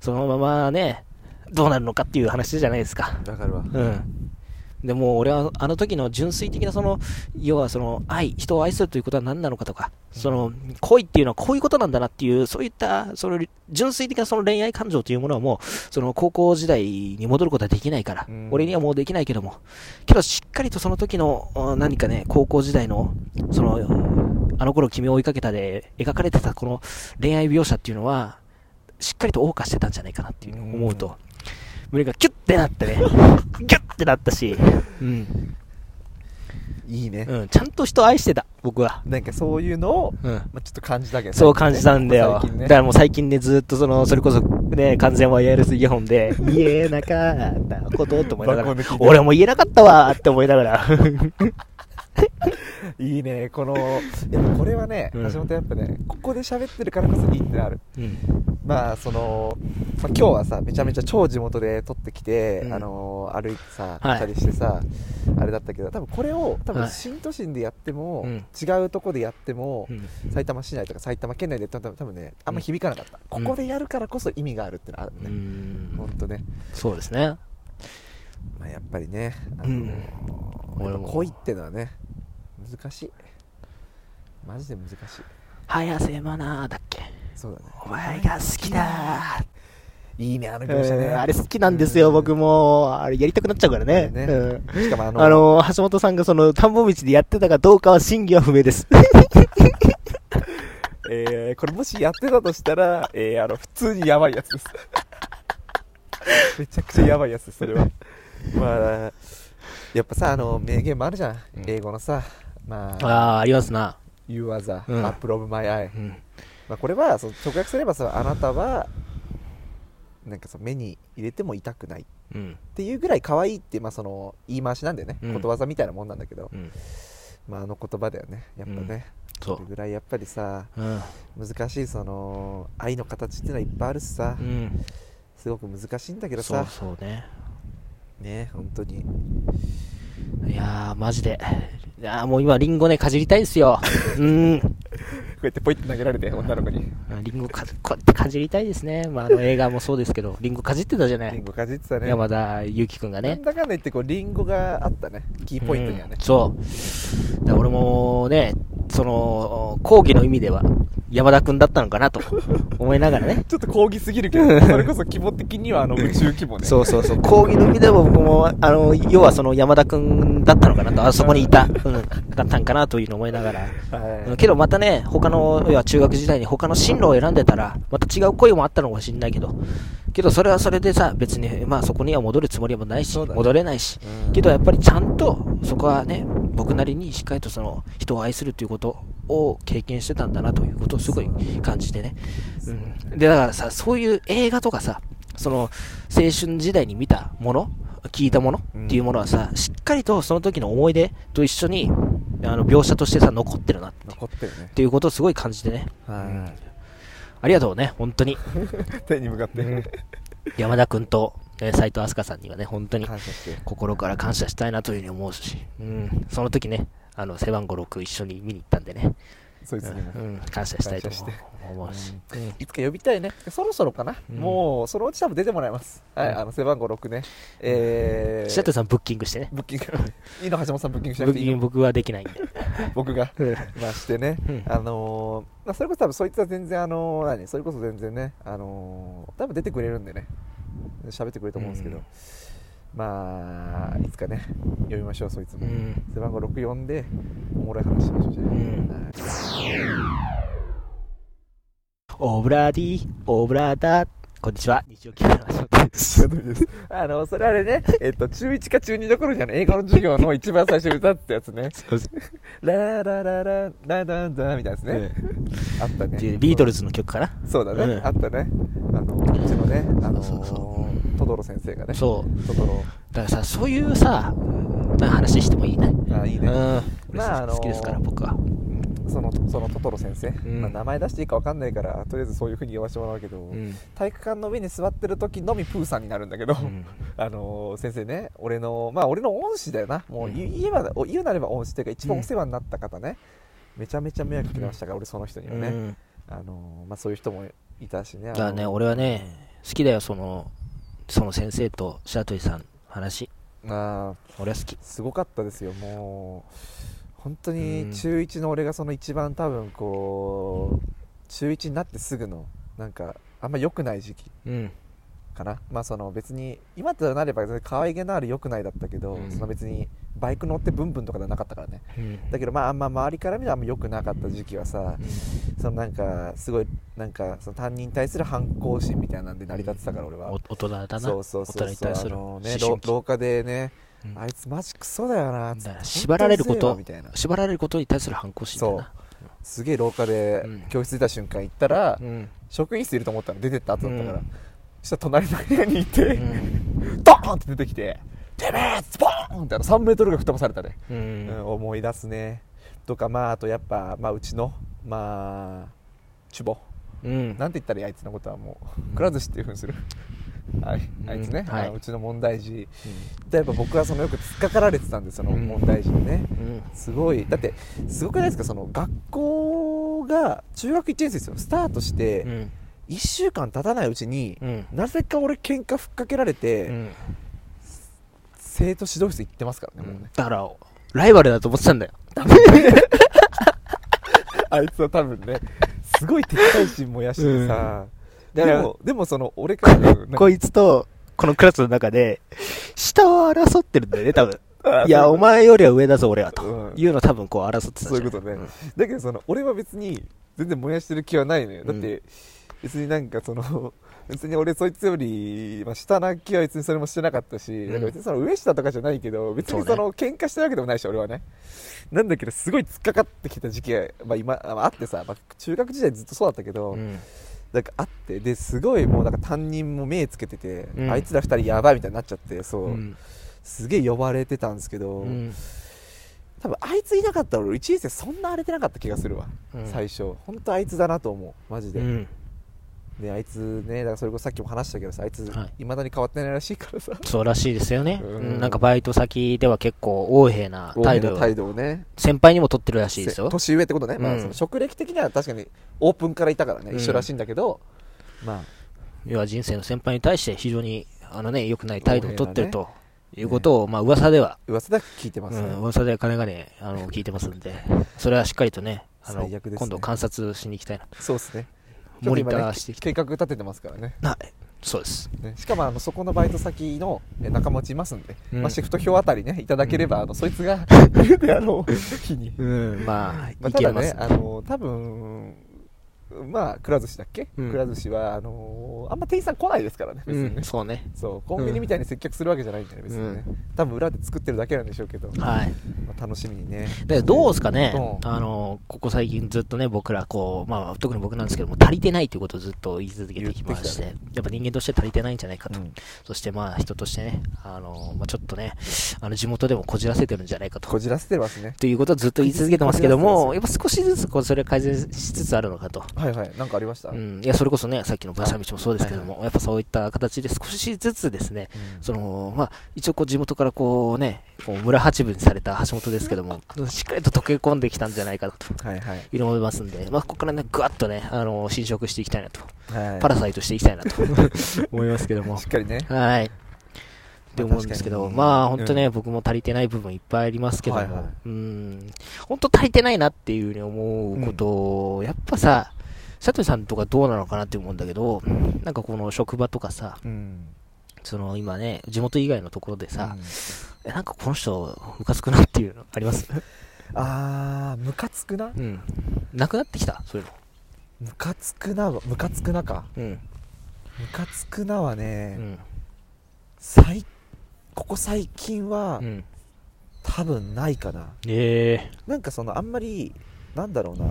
そのままね、どうなるのかっていう話じゃないですか。わかるわうん。でも俺はあの時の純粋的なその、要はその愛、人を愛するということは何なのかとか、その恋っていうのはこういうことなんだなっていう、そういった、その純粋的なその恋愛感情というものはもう、その高校時代に戻ることはできないから、うん。俺にはもうできないけども、けどしっかりとその時のあ何かね、高校時代の、その、あの頃君を追いかけたで描かれてたこの恋愛描写っていうのは、しっかりと謳歌してたんじゃないかなっていう思うと、胸がキュッてなってね、ギュッてなったし、うん、いいね。うん、ちゃんと人愛してた、僕は。なんかそういうのをうん。まあちょっと感じたけどね。そう感じたんだよ。ね。だからもう最近ね、ずっとその、それこそね、完全ワイヤレスイヤホンで、[LAUGHS] 言えなかったことと思いながら俺も言えなかったわーって思いながら。[LAUGHS] いいね。このやっぱこれはねうん。橋本やっぱねここで喋ってるからこそいいってなる。うん。まあその、まあ、今日はさめちゃめちゃ超地元で撮ってきて、うん。あのー歩いてさはい。来たりしてさ、あれだったけど多分これを多分はい。新都心でやっても、うん。違うとこでやっても、うん。埼玉市内とか埼玉県内でやっても多分ねあんま響かなかった、うん。ここでやるからこそ意味があるってのあるうね、ん。ほんとね、そうですね。まあ、やっぱりね、あの恋ってのはね難しい。マジで難しい。早瀬マナーだっけ？そうだね。お前が好きだ。いいねあのー描写ね、うんあれ好きなんですよ、僕も。あれやりたくなっちゃうからね。ね。うん。しかもあのあの橋本さんがその田んぼ道でやってたかどうかは真偽は不明です。[LAUGHS] えー、これもしやってたとしたら、えー、あの普通にやばいやつです。めちゃくちゃやばいやつですそれは。まあやっぱさあの名言もあるじゃん、うん。英語のさまあああ、ありますな。You are the うん。apple of my eye、うん。まあ、これはそう直訳すればさあなたはなんかさ目に入れても痛くないっうん。ていうぐらい可愛いって、まあ、その言い回しなんだよね、うんことわざみたいなもんなんだけど、うん。まあ、あの言葉だよねやっぱね、そそれぐらいやっぱりさう。うん。難しいその愛の形っていうのはいっぱいあるしさ、うん。すごく難しいんだけどそうさそうね。ね本当にいいやー、マジで。いやーもう今、リンゴね、かじりたいですよ。うーん。[LAUGHS] こうやってポイって投げられて女の子にリンゴか、こうやってかじりたいですね。まあ、あの映画もそうですけど、リンゴかじってたじゃない。リンゴかじってたね山田裕貴くんがねなん。だかんだ言ってこうリンゴがあったねキーポイントにはねうん、そう。だ俺もね、その、講義の意味では、山田くんだったのかなと [LAUGHS] 思いながらね。ちょっと講義すぎるけど [LAUGHS] それこそ規模的にはあの宇宙規模ねそうそうそう。講義の意味でも僕も、あの、要はその山田くんだったのかなと、あそこにいた、うん、だったんかなというのを思いながら。はいうんけどまたね、他の、要は中学時代に他の進路を選んでたら、また違う恋もあったのかもしれないけど、けどそれはそれでさ、別に、まあそこには戻るつもりもないし、ね。戻れないし、うん。けどやっぱりちゃんと、そこはね、僕なりにしっかりとその、人を愛するということを経験してたんだなということをすごい感じてね。う。ん。で、だからさ、そういう映画とかさ、その、青春時代に見たもの聞いたものっていうものはさ、しっかりとその時の思い出と一緒に、あの、描写としてさ、残ってるなって残ってるね。っていうことをすごい感じてね。はありがとうね、本当に。い [LAUGHS] 手に向かって。山田くんと斎藤飛鳥さんにはね、本当に心から感謝したいなというふうに思うし、うん、その時ね、あの、背番号6一緒に見に行ったんでね、そいつにもうん、うん。感謝したいと思う。し、うん。いつか呼びたいね。そろそろかな。うん。もうそのうち多分出てもらいます。はいあの背番号6ね。えー。白鳥さんブッキングしてね。ブッキング。いいの橋本さんブッキングしなブくていいのッキング僕はできないんで。[LAUGHS] 僕が。まあしてね、うん。あのーまあ、それこそ多分そいつは全然あのー何？それこそ全然ねあのー多分出てくれるんでね。喋ってくれると思うんですけど、うんまあいつかね呼びましょうそいつも、うん。背番号6呼んでおもろい話しましょうじゃあ、オブラディ、オブラダこんにちは、日曜劇団の橋本です。[LAUGHS] あのそれあれね。えっと中1か中2どころじゃない映画の授業の一番最初に歌ってたやつね。ラララララララみたいなやつね、あったね。ビートルズの曲かな。そうだね、うん。あったね。あのうちのねあのそうそうそトドロ先生がね。そう。トドロ。だからさ、そういうさ、な話してもいいね。あいいね、うん。まあまあ、あのー好きですから、僕は。そのそのトトロ先生、ん。まあ、名前出していいか分かんないからとりあえずそういうふうに呼ばせてもらうけど、うん。体育館の上に座ってる時のみプーさんになるんだけど、うん。[LAUGHS] あのー先生ね俺のまあ俺の恩師だよな。もううん言言えば言うなれば恩師というか一番お世話になった方ね、めちゃめちゃ迷惑かけましたから、俺その人にはね、うん。あのーまあ、そういう人もいたしね。だからね、俺はね、好きだよ、その、その先生と白鳥さんの話。あ俺は好き。すごかったですよ。もう本当うん。に中1の俺がその一番多分こう中1になってすぐのなんかあんま良くない時期うん。かな。まあその別に今となれば可愛げのある良くないだったけど、うん。その別にバイク乗ってブンブンとかではなかったからね。うん。だけどまああんま周りから見たらあんま良くなかった時期はさそのなんかすごいなんかその担任に対する反抗心みたいなんで成り立ってたから俺は。お大人だな。そうそうそう大人にそう対するあのね廊下でねうんあいつマジクソだよなつってだから縛られること縛られることに対する反抗心だな。すげえ廊下でうん教室出た瞬間行ったら、うん。職員室いると思ったら出てった後だったから、うんそしたら隣の部屋にいて、うん。ドーンって出てきて「てめえ!」スポーンってあの3メートルが吹っ飛ばされたね。思い出すねとかまああとやっぱ、まあ、うちのまあチュボうん。なんて言ったらいいあいつのことはもうくら寿司っていうふうにするはい、あいつね、うんはいうちの問題児。でやっぱ僕はそのよく突っかかられてたんでその問題児にね、うん。すごい。だってすごくないですか？その学校が中学1年生ですよ。スタートしてうん。1週間経たないうちに、うん。なぜか俺喧嘩ふっかけられて、うん。生徒指導室行ってますからね、もうね。だから、ライバルだと思ってたんだよ。[LAUGHS] あいつは多分ねすごい敵対心燃やしてさ、だからでもでもその俺からのなんかこいつと、このクラスの中で、下を争ってるんだよね、多分。あいや、お前よりは上だぞ、俺は。と。うん。いうの多分こう争ってたじゃん。そういうことね、だけどその俺は別に全然燃やしてる気はないのよ。だって、別になんかその [LAUGHS] 別に俺そいつより、まあ、下な気は別にそれもしてなかったし、ん。なんか別にその上下とかじゃないけど別にその喧嘩してるわけでもないし俺はね。なんだけどすごい突っかかってきた時期が、まあ、今ああってさ、まあ、中学時代ずっとそうだったけど、うん。なんかあってですごいもうなんか担任も目つけてて、うんあいつら二人やばいみたいになっちゃってそう、うん。すげえ呼ばれてたんですけど、うん。多分あいついなかったら俺1年生そんな荒れてなかった気がするわ、うん最初本当あいつだなと思うマジで、うん。であいつねだからそれこそさっきも話したけどさあいつはい。いまだに変わってないらしいからさ。そうらしいですよね。うん。うんなんかバイト先では結構横柄な態度を、態度をね。先輩にも取ってるらしいですよ。年上ってことね、まあ、うんその職歴的には確かにオープンからいたからね、うん。一緒らしいんだけどまあ。要は人生の先輩に対して非常に、あのね、良くない態度を取ってるということを、まあ噂では、噂では聞いてますね、うん、噂で金がね、あの、聞いてますんで、それはしっかりとね、あの、ね。今度観察しに行きたいな。そうですねモニターしていきたい。計画立ててますからねはい。そうです。ねしかもあのそこのバイト先のえ仲間内いますんで、うんまあ、シフト表あたりねいただければ、あのそいつがあろう日に、うん、まあ、まあ、ただね。あの多分まあくら寿司だっけ、うん。くら寿司はあのあんま店員さん来ないですからね別にね、うん、そうね。そうコンビニみたいに接客するわけじゃないんだよね別にね、多分裏で作ってるだけなんでしょうけど、まはい。あ、楽しみにね。で、どうですかね、うん。あの、ここ最近ずっとね、僕ら、こう、まあ、特に僕なんですけども、足りてないということをずっと言い続けてきまして、てやっぱ人間として足りてないんじゃないかと。うん。そしてまあ、人としてね、あの、まあ、ちょっとね、あの、地元でもこじらせてるんじゃないかと。こじらせてますね。ということをずっと言い続けてますけども、こやっぱ少しずつこうそれ改善しつつあるのかと。はいはい。なんかありました、うん、いや、それこそね、さっきの馬車道もそうですけども、やっぱそういった形で少しずつですね、うん。その、まあ、一応こう地元からこうね、こう村八分にされた橋本ですけども、しっかりと溶け込んできたんじゃないかなと。はいはい、思いますんで、まあ、ここからね、ぐわっとね、あの、侵食していきたいなと。はい、パラサイトしていきたいなと [LAUGHS] 思いますけども。し。っかりね。はい。って思うんですけど、まあ本当ね、うん。僕も足りてない部分いっぱいありますけども、はいはい。うん、本当足りてないなっていうふうに思うことを、やっぱさ、佐藤さんとかどうなのかなって思うんだけど、なんかこの職場とかさ、うんその今ね、地元以外のところでさ、うんえなんかこの人、ムカつくなっていうのあります？あームカつくな？うん。なくなってきた？そういうの。ムカつくなはムカつくなか？うん。ムカつくなはうね、ん。最ここ最近は、うん。多分ないかなえなんかそのあんまりなんだろうな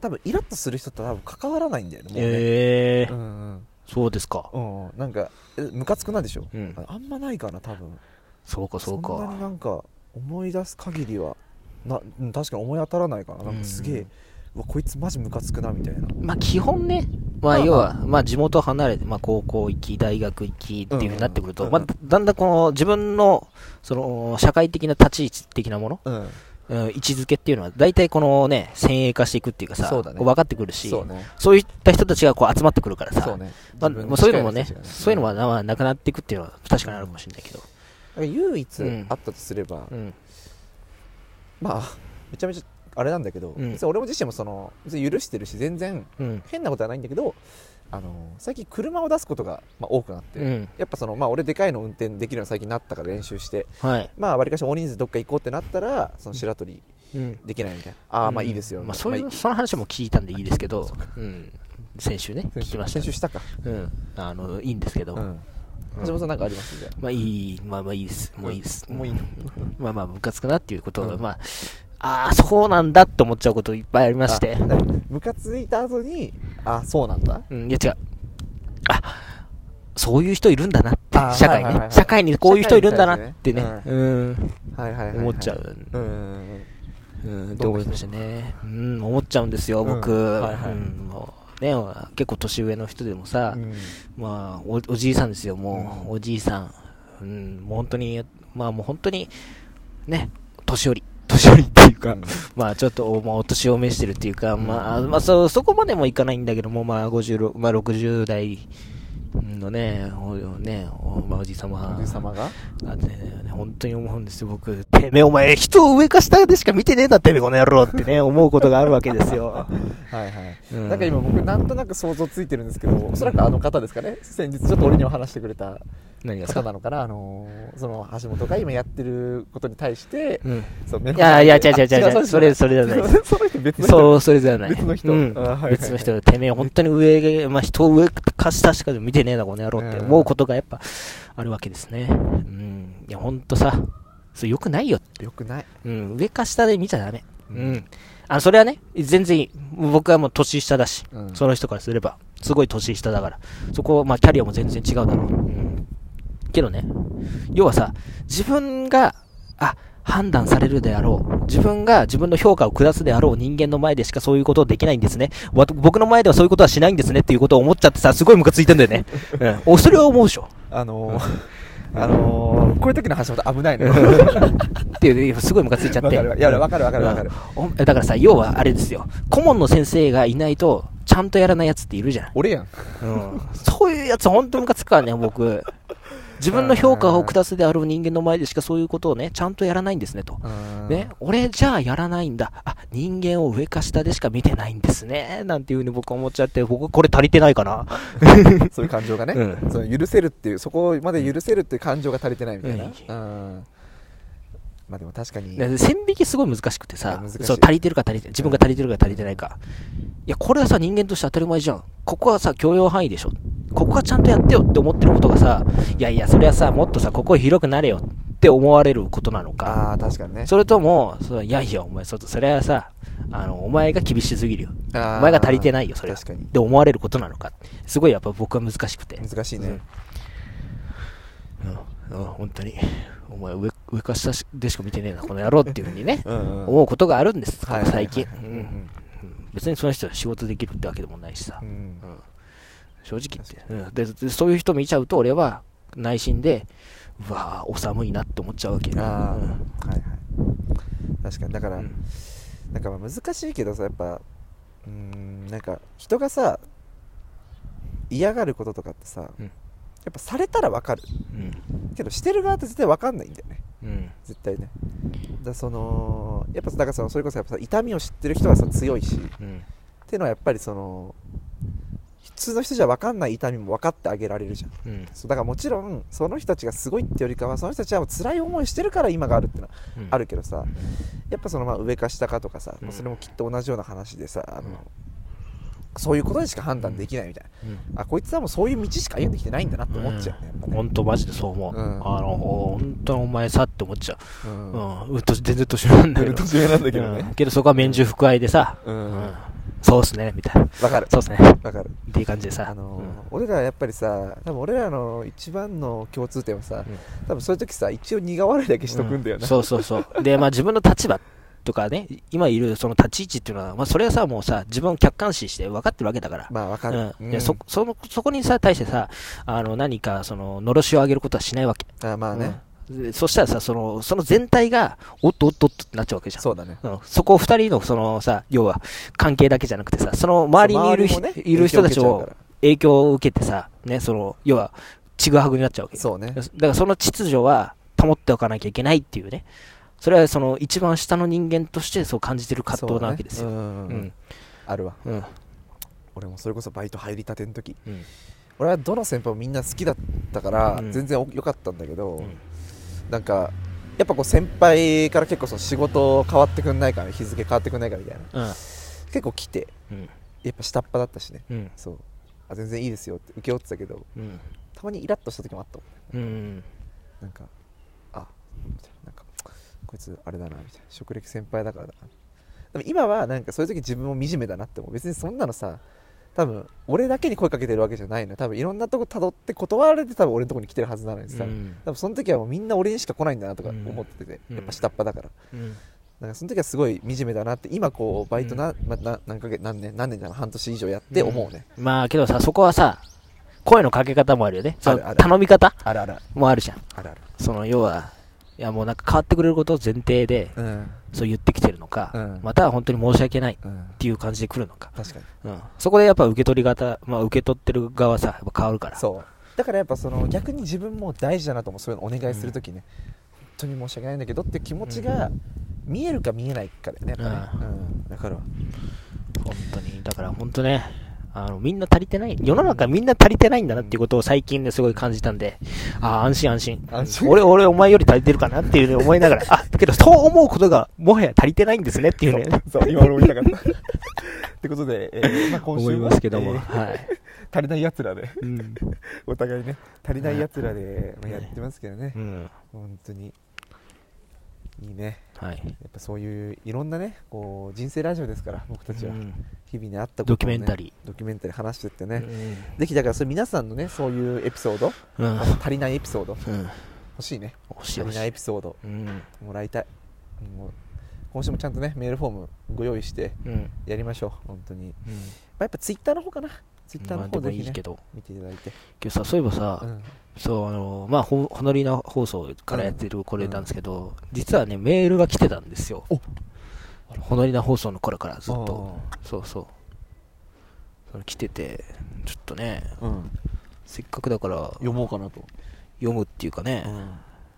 多分イラッとする人と多分関わらないんだよねー、もうね、えー、うんうん。そうですか。うんうん。なんかえムカつくなでしょ、うん。ああんまないかな多分。そうか、そうんなにか。なんか思い出す限りはなうん確かに思い当たらないかな。なんかすげえ、うんうわこいつマジムカつくなみたいな。まあ基本ね、まあまあ要は、まあ地元離れて、まあ高校行き、大学行きっていう風になってくると、うん。まあだんだんこの自分の、その、社会的な立ち位置的なもの、うんうん、位置づけっていうのは、大体このね、先鋭化していくっていうかさ、そうだね。こ分かってくるし、そうね。そういった人たちがこう集まってくるからさ、そうね。まあ、そういうのもねそういうのはなまあなくなっていくっていうのは確かにあるかもしれないけど、唯一うん。あったとすれば、うん、まあめちゃめちゃあれなんだけど、うん。別に俺も自身もその別に許してるし全然うん、変なことはないんだけどあの最近車を出すことが、まあ、多くなって、うん、やっぱそのまあ俺でかいの運転できるように最近なったから練習してはい、まあわりかし大人数どっか行こうってなったらその白鳥うん。できないみたいな、ああまあいいですよ、まあそういう、まあその話も聞いたんでいいですけど、うん、先週ね、聞きましたね、練習したか。うん、あの、いいんですけど、う本さんなんかあります？まあいい、まあまあいいです。もういいです。もういいの。まあまあ、ムカつくなっていうことを、うん。まあ、ああ、そうなんだって思っちゃうこといっぱいありまして。あムカついた後にあそうなんだ。うん、いや違う。あ、そういう人いるんだなってあ、社会ね。はいはいはいはい。社会にこういう人いるんだなってね。社会に対し、うん、はいはいはい、はい、思っちゃう。うん。うん、って思いましたね。うん、思っちゃうんですよ、僕。うん。はいはい。うんもうね、結構年上の人でもさ、うん。まあお、おじいさんですよ、もう、うん。おじいさん。うん、もう本当に、まあもう本当に、ね、年寄り。年寄りってか、うん。まあちょっと、まあお年を召してるっていうか、まあ、まあそ、そこまでもいかないんだけども、まあ56、まあ60代のね、おね、おまあおじい様おじさまが？あね、本当に思うんですよ、僕。てめえ、お前、人を上か下でしか見てねえだってめえ、この野郎ってね、[LAUGHS] 思うことがあるわけですよ。はいはい、うんなんか今僕なんとなく想像ついてるんですけどおそらくあの方ですかね先日ちょっと俺にも話してくれた何がなのかなあのーその橋本が今やってることに対して、うん。そういやいや、違う違う違うそれ、それじゃない。その人別の人そう、それじゃない。別の人うんあはいはいはい別の人。てめえ、本当に上、まあ、人を上か下しか見てねえな、この野郎って思うことがやっぱあるわけですね。うん。いや、ほんとさ、それ良くないよ。よくないうん。上か下で見ちゃダメ。ううんん。あの、それはね、全然いい。僕はもう年下だし、うんその人からすれば、すごい年下だから。そこ、まあ、キャリアも全然違うだろう。うん。けどね、要はさ、自分が、あ、判断されるであろう。自分が自分の評価を下すであろう人間の前でしかそういうことをできないんですね。わ僕の前ではそういうことはしないんですねっていうことを思っちゃってさ、すごいムカついてんだよね。[LAUGHS] うん。お、それは思うでしょ。あのーあのーこういう時の話も危ないのよっていう、すごいムカついちゃって。いやわかるわかるわかるうんおだからさ、要はあれですよ。顧問の先生がいないと、ちゃんとやらないやつっているじゃん。俺やんうん。そういうやつほんとムカつくからね、僕。自分の評価を下すであろう人間の前でしかそういうことをね、ちゃんとやらないんですねと。ね、俺じゃあやらないんだ。あ、人間を上か下でしか見てないんですね。なんていうふうに僕は思っちゃって、僕これ足りてないかな。[LAUGHS] そういう感情がね、うん。その許せるっていうそこまで許せるっていう感情が足りてないみたいな、うん。うん。まあでも確かに、ね線引きすごい難しくてさそう足りてるか足りて自分が足りてるか足りてないか。いやこれはさ人間として当たり前じゃん。ここはさ許容範囲でしょここはちゃんとやってよって思ってることがさいやいやそれはさもっとさここ広くなれよって思われることなのか。ああ確かにね。それともそういやいやお前そそれはさあのお前が厳しすぎるよ。お前が足りてないよそれは。確かに。って思われることなのか。すごいやっぱ僕は難しくて。難しいね、うん、うん、本当に。お前上上か下でしか見てねえなこの野郎っていうふうにね [LAUGHS] うんうん。思うことがあるんです、はい。最近、うん。うん。別にその人は仕事できるってわけでもないしさ、うん。うん正直言って、うん。ででそういう人見ちゃうと俺は内心でうわーお寒いなって思っちゃうわけああ、うん。はいはい。確かに。だから、うん。なんかまあ難しいけどさやっぱうーんなんか人がさ嫌がることとかってさ、うん。やっぱされたらわかる。うん。けどしてる側って絶対わかんないんだよね。うん。絶対ね。だからそのやっぱだからそのそれこそやっぱさ痛みを知ってる人はさ強いし。っうん。ていうのはやっぱりその普通の人じゃ分かんない痛みも分かってあげられるじゃん。うん。そうだからもちろんその人たちがすごいってよりかはその人たちは辛い思いしてるから今があるってのはうん。あるけどさやっぱそのまあ上か下かとかさ、うん。それもきっと同じような話でさあの、そういうことでしか判断できないみたいうん。なあこいつはもうそういう道しか歩んできてないんだなって思っちゃう。ねやっぱね本当マジでそう思う、うん。あの本当にお前さって思っちゃう、うん。うん。うん、と全然年上なんだけど。年上なんだけどうん。ねけどそこは免除不愛でさ、うん。うんそうっすねみたいな。わかる。そうっすね。わかる。っていう感じでさ、あのーうん。俺らやっぱりさ多分俺らの一番の共通点はさ、うん。多分そういう時さ一応苦笑いだけしとくんだよな、うそうそうそう。でまあ自分の立場とかね今いるその立ち位置っていうのは、まあ、それはさもうさ自分を客観視して分かってるわけだから、まあわかる、うん。でそそのそこにさ対してさあの何かそののろしを上げることはしないわけ、あまあね、そしたらさそのその全体がおっとおっとおっとってなっちゃうわけじゃん。そうだね。うん、そこを二人のそのさ要は関係だけじゃなくてさその周りにいる,、ねいる人たちを影響を受けてさねその要はちぐはぐになっちゃうわけそうね。だからその秩序は保っておかなきゃいけないっていうね。それはその一番下の人間としてそう感じてる葛藤なわけですよ。そうだね。うんううん。ん。あるわ。うん。俺もそれこそバイト入りたての時。うん。俺はどの先輩もみんな好きだったからうん。全然良かったんだけど、うんなんかやっぱこう先輩から結構その仕事変わってくんないか日付変わってくんないかみたいな。うん。結構来てうん。やっぱ下っ端だったしね。うん。そう。あ全然いいですよって受け負ってたけどうん。たまにイラッとした時もあったもん。うんなんかあみたいな。なんかこいつあれだなみたいな。職歴先輩だからだな。でも今はなんかそういう時自分も惨めだなって思う。別にそんなのさ多分俺だけに声かけてるわけじゃないのよ。多分いろんなとこ辿って断られて多分俺のとこに来てるはずなのにさ、うん。多分その時はもうみんな俺にしか来ないんだなとかうん思ってて、うん。やっぱ下っ端だから。うん。なんかその時はすごい惨めだなって今こうバイトな、まな何ヶ月何年何年だろう半年以上やって思うね、まあけどさそこはさ声のかけ方もあるよね。頼み方あるある。もあるじゃん。あるある。その要はいやもうなんか変わってくれることを前提でうん。そう言ってきてるのか、うん。または本当に申し訳ないっうん。ていう感じで来るのか、確かに。うん、そこでやっぱ受け取り方、まあ、受け取ってる側はさやっぱ変わるから。そう。だからやっぱその逆に自分も大事だなと思うそういうのお願いするときね、本当に申し訳ないんだけどって気持ちが見えるか見えないかだよねやっぱね、うん。だから。本当に。だから本当ねあのみんな足りてない。世の中みんな足りてないんだなっていうことを最近ねすごい感じたんで。ああ安心安心。安心？俺俺お前より足りてるかなっていうね思いながら。あだけどそう思うことがもはや足りてないんですねっていうね。そう。[LAUGHS] 今俺も言いたかった。ってことで、えー [LAUGHS] まあ、今週思いもますけども、えーはい、足りないやつらでうん。お互いね足りないやつらで、まあ、やってますけどね、うん。本当に。いいねはい。やっぱそういういろんなねこう人生ラジオですから僕たちは。うん。日々にあったことを、ね、ドキュメンタリドキュメンタリー話してってね、うんぜひだからそれ皆さんのねそういうエピソード、うん。足りないエピソードうん。欲しいね。欲しい欲し足りないエピソードうん。もらいたい。もう今週もちゃんとねメールフォームご用意してうん。やりましょう本当に、まうん。あ、やっぱツイッターの方かなツイッターの方ぜひねいいけど。見ていただいて、けどさそういえばさ、うん。そうあのまあほほのりな放送からやってるこれなんですけど、実はねメールが来てたんですよ。お。ほのりな放送の頃からずっあとそうそう。それ来ててちょっとねうん、せっかくだから読もうかなと、読むっていうかね、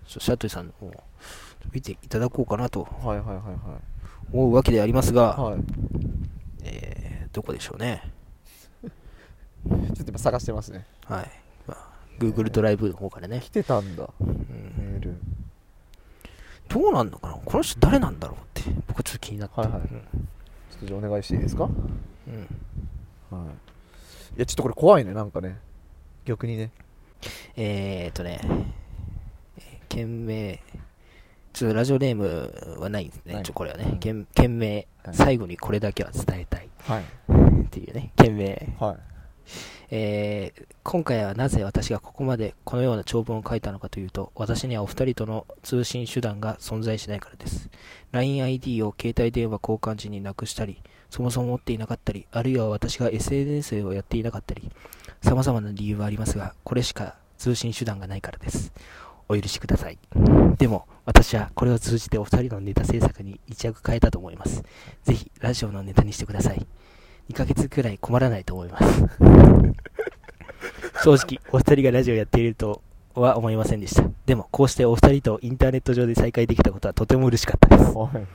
ちょシャトリさんも見ていただこうかなと。はいはいはいはい。思うわけでありますが、はい。えーどこでしょうね。ちょっと今探してますね。はい、まあ、Google ドライブの方からね。来、てたんだ。うん。メール。どうなんのかな？この人誰なんだろうって僕はちょっと気になって、はいはい。ちょっとじゃあお願いしていいですか？はいうん。うんいやちょっとこれ怖いねなんかね。逆にね。えーっとね、えー件名、ちょっとラジオネームはないんですね、はい。ちょこれはね、件件名、はい。最後にこれだけは伝えたい。はい。っていうね、件名、はいえー今回はなぜ私がここまでこのような長文を書いたのかというと、私にはお二人との通信手段が存在しないからです。LINEID を携帯電話交換時になくしたり、そもそも持っていなかったり、あるいは私が SNS をやっていなかったり、様々な理由はありますが、これしか通信手段がないからです。お許しください。でも、私はこれを通じてお二人のネタ制作に一役変えたと思います。ぜひ、ラジオのネタにしてください。2ヶ月くらい困らないと思います。[LAUGHS] 正直、お二人がラジオやっているとは思いませんでした。でも、こうしてお二人とインターネット上で再会できたことはとても嬉しかったです。はい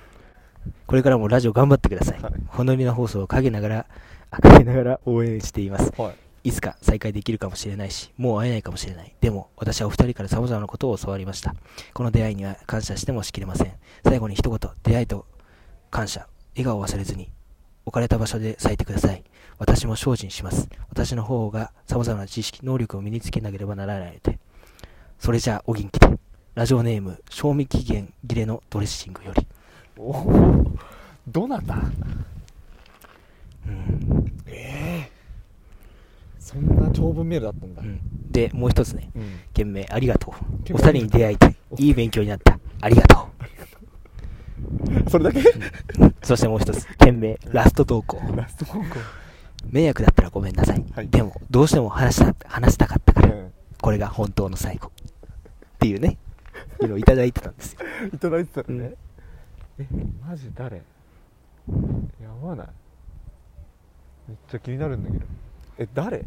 これからもラジオ頑張ってくださいはい。ほのりな放送を陰ながら、あ陰ながら応援しています。はいいつか再会できるかもしれないし、もう会えないかもしれない。でも、私はお二人から様々なことを教わりました。この出会いには感謝してもしきれません。最後に一言、出会いと感謝、笑顔を忘れずに、置かれた場所で咲いてください。私も精進します。私の方が様々な知識、能力を身につけなければならないので。それじゃあ、お元気で。ラジオネーム、賞味期限切れのドレッシングより。おどうなんだうん。ええそんな長文メールだったんだうん、で、もう一つね。うん件名、ありがとう。お二人に出会いたい。いい勉強になった。ありがと [LAUGHS] それだけ？う。そしてもう一つ。件名、ラスト投稿。ラスト高校迷惑だったらごめんなさい。はいでも、どうしても話した、話したかったから、うんこれが本当の最後。っていうね、いうのをいただいてたんですよ。[LAUGHS] いただいてたのね、うんえマジ誰？やばないめっちゃ気になるんだけどえ誰？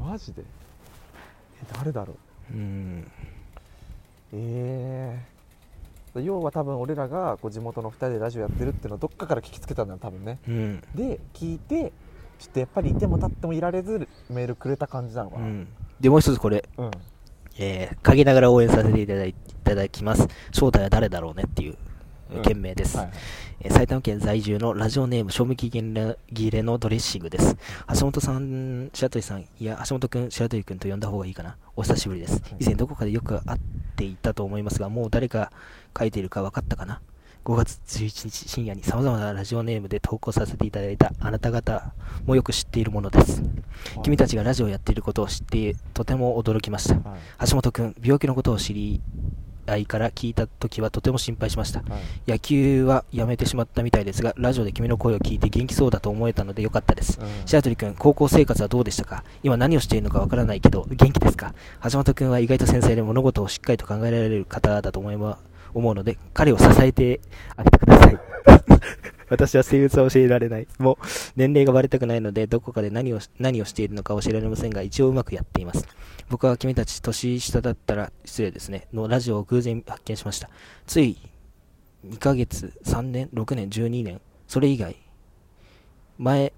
マジで？え誰だろう？うん。ええ要は多分俺らがこう地元の2人でラジオやってるっていうのをどっかから聞きつけたんだよ多分ねうん。で聞いてちょっとやっぱりいても立ってもいられずメールくれた感じなのかなうん。で、もう一つこれ、うんえー、陰ながら応援させていただいいただきます。正体は誰だろうねっていううん件名です。はいえー埼玉県在住のラジオネーム賞味期限切れのドレッシングです。橋本さん、白鳥さん、いや、橋本くん、白鳥くんと呼んだ方がいいかな。お久しぶりです。以前どこかでよく会っていたと思いますが、もう誰か書いているか分かったかな？5月11日深夜に様々なラジオネームで投稿させていただいたあなた方もよく知っているものです。君たちがラジオをやっていることを知ってとても驚きました。はい橋本くん、病気のことを知り合から聞いた時はとても心配しました。はい野球はやめてしまったみたいですが、ラジオで君の声を聞いて元気そうだと思えたのでよかったです。うん白鳥君、高校生活はどうでしたか今何をしているのかわからないけど、元気ですか橋本君は意外と繊細で物事をしっかりと考えられる方だと思いま思うので、彼を支えてあげてください。私は性別は教えられない。もう、年齢がバレたくないので、どこかで何を、何をしているのか教えられませんが、一応うまくやっています。僕は君たち年下だったら失礼ですね。のラジオを偶然発見しました。つい2ヶ月、3年、6年、12年、それ以外、前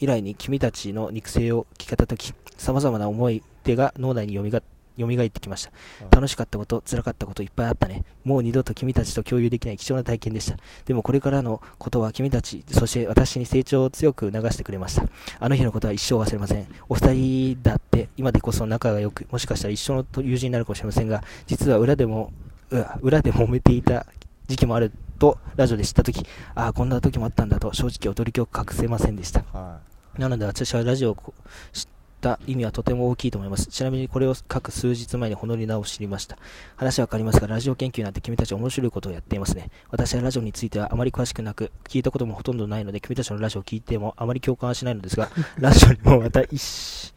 以来に君たちの肉声を聞けたとき、様々な思い出が脳内によみが蘇ってきました。楽しかったこと、辛かったこといっぱいあったね。もう二度と君たちと共有できない貴重な体験でした。でもこれからのことは君たち、そして私に成長を強く促してくれました。あの日のことは一生忘れません。お二人だって今でこそ仲が良く、もしかしたら一生の友人になるかもしれませんが、実は裏でも、裏で揉めていた時期もあるとラジオで知ったとき、ああ、こんな時もあったんだと正直驚きを隠せませんでした。はなので私はラジオをっった意味はとても大きいと思います。ちなみにこれを書く数日前にほのり名を知りました。話はわかりますが、ラジオ研究なんて君たち面白いことをやっていますね。私はラジオについてはあまり詳しくなく、聞いたこともほとんどないので、君たちのラジオを聞いてもあまり共感はしないのですが、[LAUGHS] ラジオにもまた一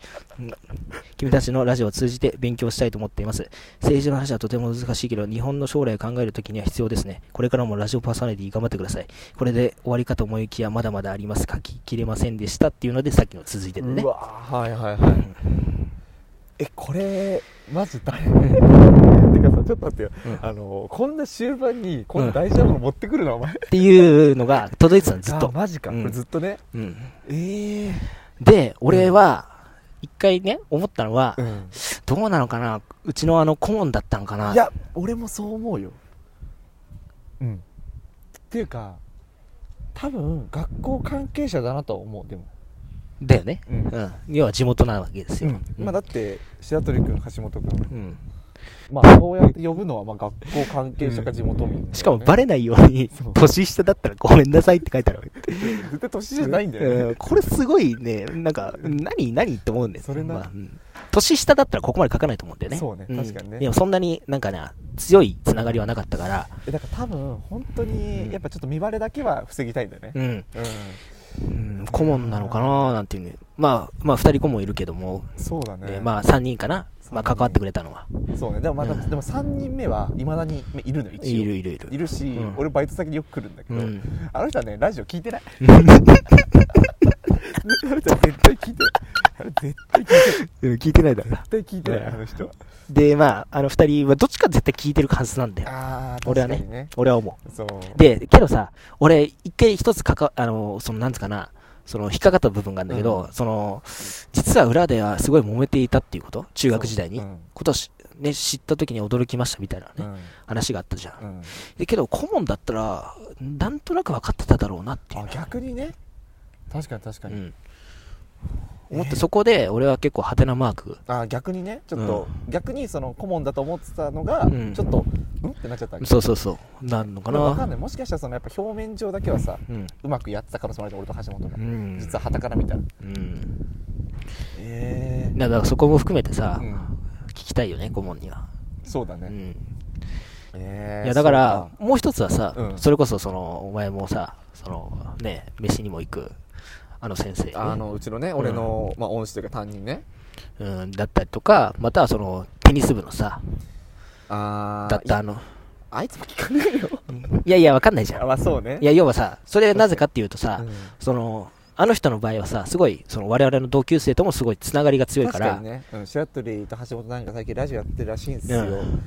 君たちのラジオを通じて勉強したいと思っています。政治の話はとても難しいけど、日本の将来を考えるときには必要ですね。これからもラジオパーソナリティ頑張ってください。これで終わりかと思いきや、まだまだあります。書ききれませんでしたっていうので、さっきの続いてるねう。わはいはいはいえこれマジ大変てかさちょっと待ってよ、うん。あのこんな終盤にこんな大事なもの持ってくるのお前。っていうのが届いてたの、ずっと。あマジか、うん。これずっとね。うん。ええで、俺は、一回ね、思ったのは、うん。どうなのかな？うちのあの顧問だったのかな？いや俺もそう思うよ。うん。っていうか多分学校関係者だなとは思うでもだよね。うんうん。要は地元なわけですよ。まあだって白鳥君橋本君うん。まあそうやって呼ぶのはまあ学校関係者か地元民だよね、しかもバレないように年下だったらごめんなさいって書いてある。[LAUGHS] 絶対年じゃないんだよね、うんこれすごいね、なんか、何何って思うんだよ。それなまあうん年下だったらここまで書かないと思うんだよね。そうねん確かにねでもそんなになんかね、強いつながりはなかったから、えだから多分本当にやっぱちょっと見バレだけは防ぎたいんだよねうん。うんうん顧問なのかななんていうね。まあ、まあ、二人顧問いるけども、そうだねでまあ、三人かな。まあ、関わってくれたのは。そうねでもまだ、うんでも3人目はいまだにいるの一応いるいるいる。いるし、うん俺バイト先によく来るんだけど、うん。あの人はねラジオ聞いてないあの人は絶対聞いてないあれ絶対聞いてない聞いてないだろ。絶対聞いてないうんあの人はで、まあ、あの二人はどっちか絶対聞いてるはずなんだよ。あ俺はねね俺は思そうう。で、けどさ、俺、一回一つかか、あの、その、なんつうかな、その、引っかかった部分があるんだけど、うんその、実は裏ではすごい揉めていたっていうこと？中学時代に？うんことし、ね、知った時に驚きましたみたいなね、うん話があったじゃん。うんでけど、顧問だったら、なんとなく分かってただろうなっていうあのは。逆にね確かに確かに、うん。思って、そこで、俺は結構、ハテナマーク。あ逆にねちょっと、逆にその顧問だと思ってたのが、うんちょっとうんってなっちゃったわけそうそうそう。なるのかな。まあわかんないもしかしたらそのやっぱ表面上だけはさうん。うまくやってた可能性もある俺と橋本が、うん。実は旗から見たらうん。えだから、そこも含めてさ、うん聞きたいよね、顧問には。そうだね、うん。えーいやだから、もう一つはさ、うんそれこそそのお前もさそのね飯にも行くあの先生、ね、あのうちのね俺の、まあ、恩師というか担任ね。うん、だったりとかまたはそのテニス部のさあーだったあのあいつも聞かないよ。[LAUGHS] いやいやわかんないじゃん。あまあそうね。いや要はさそれはなぜかっていうとさ、うん。そのあの人の場合はさすごいその我々の同級生ともすごいつながりが強いから。確かにね、うん、白鳥と橋本なんか最近ラジオやってるらしいんですよ、うん。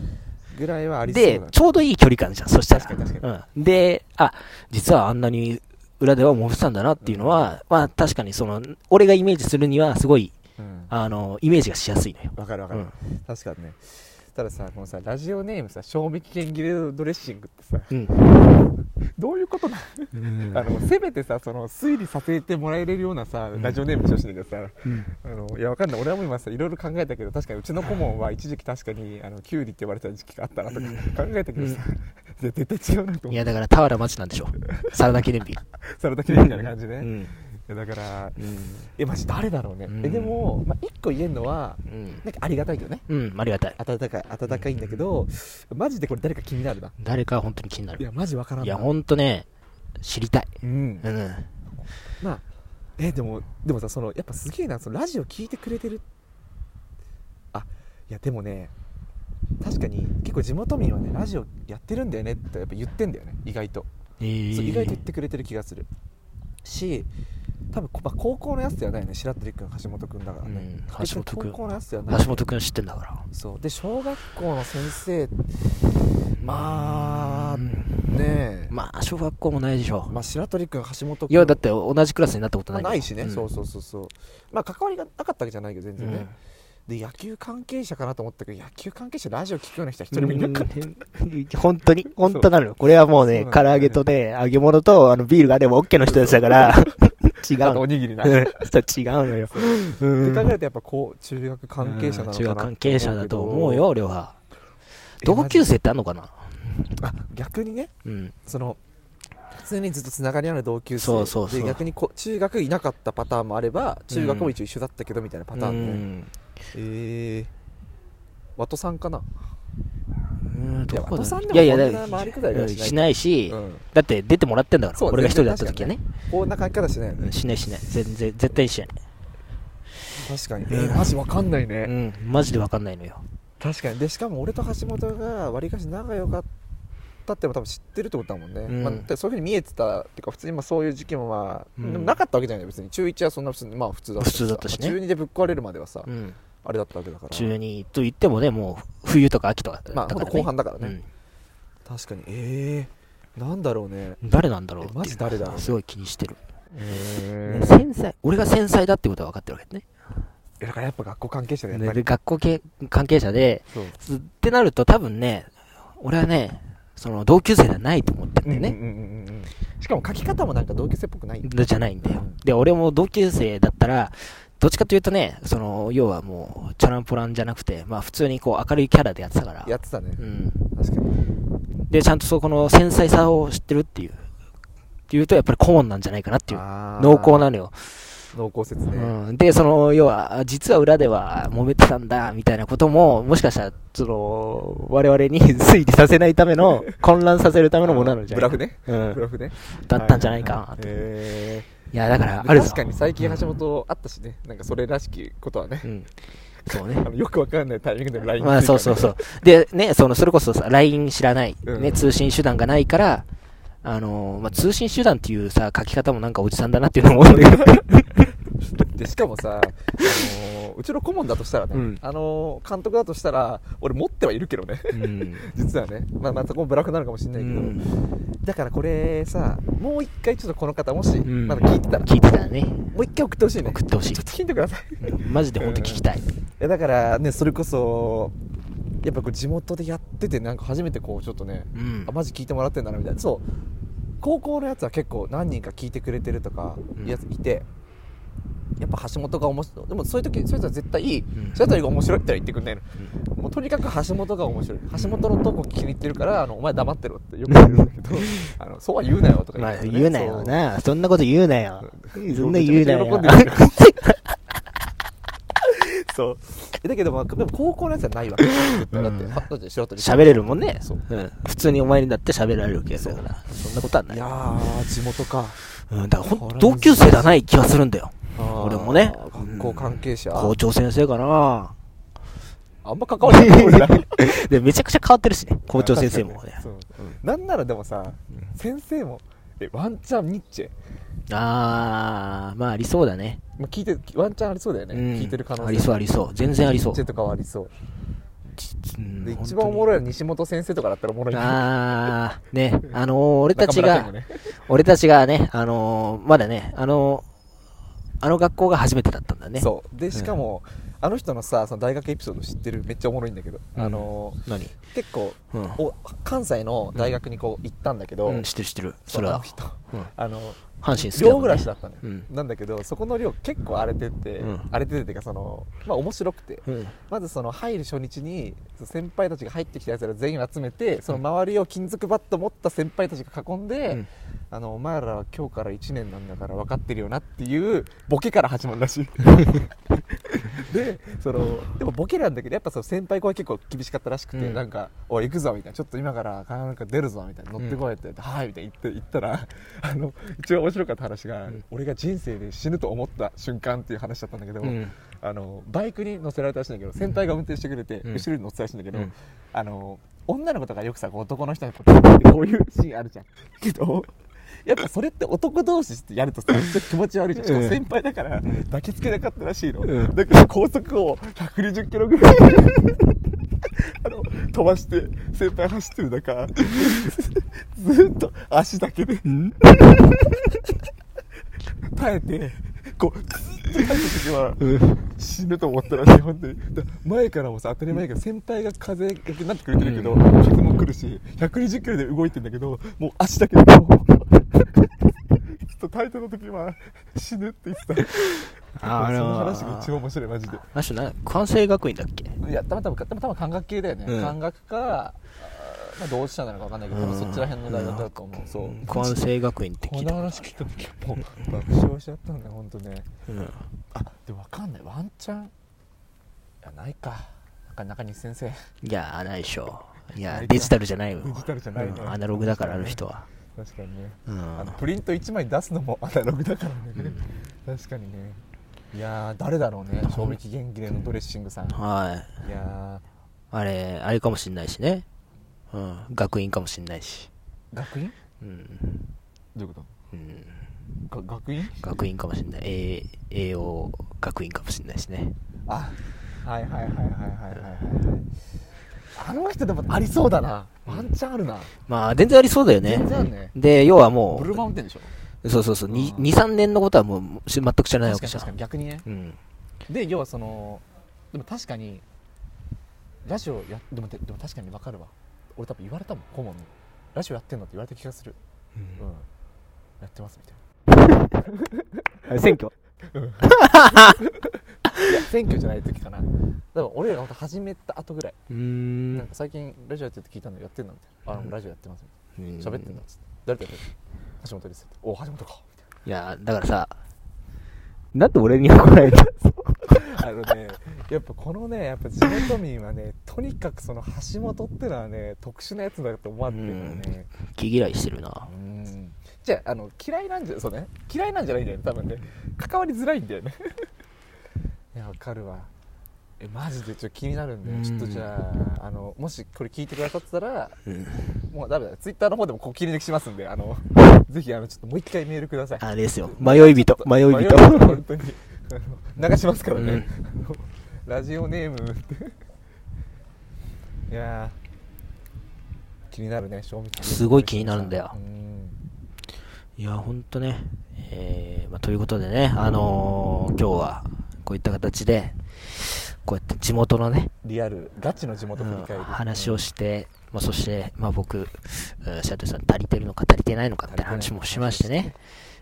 ぐらいはありそうだでちょうどいい距離感じゃんそしたら。うん、であ実はあんなに裏では揉めてたんだなっていうのは、まあ確かにその俺がイメージするにはすごいうん。あのイメージがしやすいのよ。わかるわかる、うん。確かにねたださこのさラジオネームさ賞味期限切れドレッシングってさうん。[LAUGHS] どういうことなの？あのせめてさその推理させてもらえるようなさ、ん。ラジオネームにしてほしいんだけどさうん。あのいやわかんない。俺はもう今さいろいろ考えたけど確かにうちの [LAUGHS] 顧問は一時期確かにあのキュウリって呼ばれてた時期があったなとか考えたけどさ、[LAUGHS] 絶対違うなと思っていやだから俵町なんでしょ。サラダ記念日。それだけでみたいな感じね、やだからうん。えマジ誰だろうね、うん。えでも、まあ、一個言えるのはうん。なんかありがたいよね。うんありがたい。温かい温かいんだけどマジでこれ誰か気になるな。誰か本当に気にないるやマジわからんな。いや本当ね知りたい。うん。うん。まあえでもでもさそのやっぱすげえなそのラジオ聞いてくれてる。あいやでもね確かに結構地元民はねラジオやってるんだよねってやっぱ言ってんだよね意外と、えー。そう意外と言ってくれてる気がする。し多分こ、まあ、高校のやつではないね。白鳥君橋本君だからね、うん。橋本君高校のやつではない。橋本君知ってんだから。そう。で小学校の先生まあうん。ねえ。まあ小学校もないでしょまあ白鳥君橋本君いやだって同じクラスになったことないまあないしね、ん。そうそうそうそう。まあ関わりがなかったわけじゃないけど全然ね、で野球関係者かなと思ったけど野球関係者ラジオ聞くような人は一人もいなかった。うん。本当に。本当なのよ。これはもうね唐揚げとね揚げ物とあのビールがあれば OK の人たちだから違う。おにぎりな、違うのよ。うん。考えるとやっぱこう中学関係者なのかな中学関係者だと思うよよ俺は同級生ってあんのかな？あ逆にね。うん。その常にずっとつながりある同級生。で逆にこ中学いなかったパターンもあれば中学も一応一緒だったけどみたいなパターンで、うん。ええワトさんかな？うんどこだいやいやりくだりはしないしだって出てもらってんだから俺が一人だった時はね。こんな書き方しないよね。うんしないしない。全然絶対にしない。確かに。えーマジわかんないね、うんマジで分かんないのよ。確かに。でしかも俺と橋本がわりかし仲良かったってのも多分知ってるってことだもんね、うん。まあ、でそういうふうに見えてたっていうか普通にまあそういう時期もまあ、うん。でもなかったわけじゃない別に。中1はそんな普通にまあ普通だった普通だったし中2でぶっ壊れるまではさ、うんあれだったわけだから。中2と言ってもねもう冬とか秋とかだまあね。後半だからね、うん。確かに。ええなんだろうね。誰なんだろうマジ誰だすごい気にしてる、え繊細。俺が繊細だってことは分かってるわけね。だからやっぱ学校関係者でやっぱでり、学校系関係者でそう。ってなると多分ね俺はねその同級生ではないと思ってるんだよね、うんうんうんしかも書き方もなんか同級生っぽくない。じゃないんだよ。うんで俺も同級生だったらどっちかというとねその要はもうチャランポランじゃなくてまあ普通にこう明るいキャラでやってたから。やってたね。うん。確かに。でちゃんとそこの繊細さを知ってるっていう。っていうとやっぱり顧問なんじゃないかなっていう。濃厚なのよ、濃厚説ね、うん、でその要は実は裏では揉めてたんだみたいなことももしかしたらその我々に [LAUGHS] 推理させないための [LAUGHS] 混乱させるためのものなのじゃないか。ブラフね。うん。ブラフね。だったんじゃないかなと、へいやだかーらあるぞ。確かに最近橋本あったしね。なんかそれらしきことはね。うん。そうね。[LAUGHS] よくわかんないタイミングで LINE まあそうそうそう。で、ね、その、それこそさ、LINE 知らない、うん。ね、通信手段がないから、あのーまあ、通信手段っていうさ、書き方もなんかおじさんだなっていうのも思うんだけど。でしかもさ、あのーうちの顧問だとしたらね、うん。あのー監督だとしたら俺持ってはいるけどね。うん。[LAUGHS] 実はね。まあまたここもブラフなのかもしれないけど、だからこれさもう一回ちょっとこの方もしうん。まだ聞いてたら、聞いてたらね、もう一回送ってほしいね。送ってほしい。ちょっとヒントください。うん。マジで本当聞きたい。いやだからねそれこそやっぱこう地元でやっててなんか初めてこうちょっとね、うん。あマジ聞いてもらってんだなみたいな。そう。高校のやつは結構何人か聞いてくれてるとかうん。やついて、やっぱ橋本が面白い。でもそういう時そういう人は絶対いい、ういう人が面白いって言ってくんないの、もうとにかく橋本が面白い。橋本のとこ気に入ってるからあのお前黙ってろってよく言うんだけど。あのそうは言うなよとかまあ、言ってね。言うなよな。そんなこと言うなよ。そん。な言うなよ。そう。えだけど、まあ、でも高校のやつはないわけ。だって、だって素人で。喋れるもんね。そう。うん。普通にお前にだって喋られるわけだから。そんなことはない。い。やー地元か。うん、だからほ同級生ではない気がするんだよ。俺もね。学校関係者、校長先生かな。あんま関わらない [LAUGHS] で、めちゃくちゃ変わってるしね。校長先生もね。[LAUGHS] そう。なんならでもさ、先生もえワンチャンニッチェ、あー、まあありそうだね。まあ、聞いてワンチャンありそうだよね、うん。聞いてる可能性。ありそうありそう。全然ありそう。ニッチェ。とかはありそう。うんで一番おもろいのは西本先生とかだったらおもろい。あー、ね、[LAUGHS] あのー俺たちがね。俺たちがね、あのーまだね、あのーあの学校が初めてだったんだね。そう。でしかも、あの人のさその大学エピソード知ってるめっちゃおもろいんだけど、うん。あの何？結構、うん。お関西の大学にこう行ったんだけど、うん、知ってる知ってる。それは。あの。人。うん。あの阪神好きだもんね。寮暮らしだったのよ、うん。なんだけどそこの寮結構荒れてて、うん。荒れててっていうかそのまあ面白くて、うん。まずその入る初日に先輩たちが入ってきたやつら全員を集めてその周りを金属バット持った先輩たちが囲んで、うん。あのお前らは今日から1年なんだから分かってるよなっていうボケから始まるらしい。[LAUGHS] でそのでもボケなんだけどやっぱその先輩後輩結構厳しかったらしくて、うん。なんか「おい行くぞ」みたいな「ちょっと今からなんか出るぞ」みたいな「乗ってこい」って言って「はい」みたいな言って言ったらあの一番面白かった話が、ん。俺が人生で死ぬと思った瞬間っていう話だったんだけど、うん。あのバイクに乗せられたらしいんだけど先輩が運転してくれて、うん。後ろに乗ってたらしいんだけど、うん。あの女の子とかよくさ男の人にこういうシーンあるじゃん。[LAUGHS] けどやっぱそれって男同士ってやるとさ [LAUGHS] 気持ち悪いじゃん。しかも先輩だから抱きつけなかったらしいの、うん。だから高速を120キロぐらい [LAUGHS] [LAUGHS] あの飛ばして先輩走ってる中ずっと足だけで耐えてこうずっと耐えた時は死ぬと思ったらしい本当にだ前からもさ当たり前だけど先輩が風がけになってくれてるけど傷も来るし120キロで動いてんだけどもう足だけでこうと耐えたの時は死ぬって言ってた。あその話が一番面白いマジで。あの人な関西学院だっけいやたまたまたまたま感覚系だよね、うん感覚かまあ、同志社なのか分かんないけど、多分そっちら辺の大学だと思う、そう関西学院って聞このいた話聞いた時はもう爆笑しちゃったんだよ本当ねうんあでも分かんないワンチャンいやないかなんか中西先生いやないでしょいやデジタルじゃないよデジタルじゃないねうんアナログだからある人は確かにね。うん。あのプリント1枚出すのもアナログだからね、確かにね。いやー誰だろうね賞味期限切れのドレッシングさん。いはい。やあれあれかもしんないしね。うん。学院かもしんないし。ー学院？うん。どういうこうん。学院？学院かもしんない。栄栄養学院かもしんないしね。あはいはいはいはいはいはいはい。あの人でもありそうだなワンチャンあるな、まあ全然ありそうだよね。全然あるね。で要はもブルーマウンテンでしょ？うそうそうそううん。23年のことはもう全く知らないわけじゃん。確かに逆にね。うん。で要はそのでも確かにラジオやでもででも確かに分かるわ。俺多分言われたもん顧問に。ラジオやってんのって言われた気がする。うん。やってますみたい [LAUGHS] 選挙？な [LAUGHS] いや選挙じゃない時かな。だから俺らが本当始めた後ぐらい、なんか最近ラジオやってて聞いたのやってんのみたいな。あ、うんラジオやってますみうんたいな。喋ってんのっつって。誰とやってる橋本ですって。お橋本か。みいやだからさなんで俺に怒られた [LAUGHS] あのねやっぱこのねやっぱ地元民はねとにかくその橋本ってのはね特殊なやつだと思われてるよね。気嫌いしてるな。うん。じゃああの嫌いなんじゃそうね。嫌いなんじゃないんだよね多分ね。関わりづらいんだよねいやわ。かるわえマジで？ちょっと気になるんでうん。ちょっとじゃああのもしこれ聞いてくださってたらうんもうダメだ。ツイッターの方でもこう切り抜きしますんであのぜひあのちょっともう一回メールください。あれですよ。迷い人。迷い人。迷い人。本当に。流しますからね、うん。ラジオネームって。いやー気になるね賞味すごい気になるんだよ。うん。いやほんとね。えーまあ、ということでねあのー今日はこういった形でこうやって地元のね、リアルガチの地元振りうん返り、話をして、まあ、そして、まあ、僕、うんシャトルさん足りてるのか足りてないのかって話もしましてね、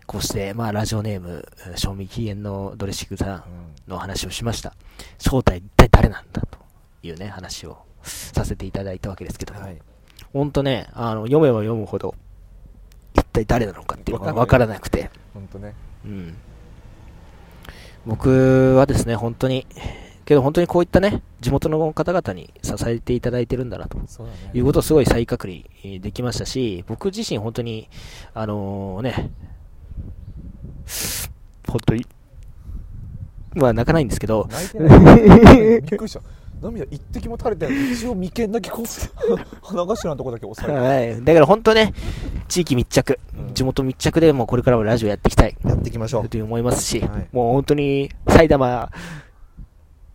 こうして、まあ、ラジオネーム、うん賞味期限のドレッシングさんの話をしました。正体一体誰なんだというね、話をさせていただいたわけですけども、はい。ほんとね、あの、読めば読むほど、一体誰なのかっていうのがわかんないわからなくて、本当ね。うん。僕はですね、本当に、けど本当にこういったね、地元の方々に支えていただいてるんだなと。いうことをすごい再確認えーできましたし、僕自身本当に、あのね、本当に、まあ泣かないんですけど、泣いてない。びっくりした涙一滴も垂れてない。一応眉間だけこう [LAUGHS] 鼻頭のとこだけ押さえはい、だから本当ね、地域密着、うん。地元密着でもうこれからもラジオやっていきたい。てやっていきましょという思いますし、はい。もう本当に埼玉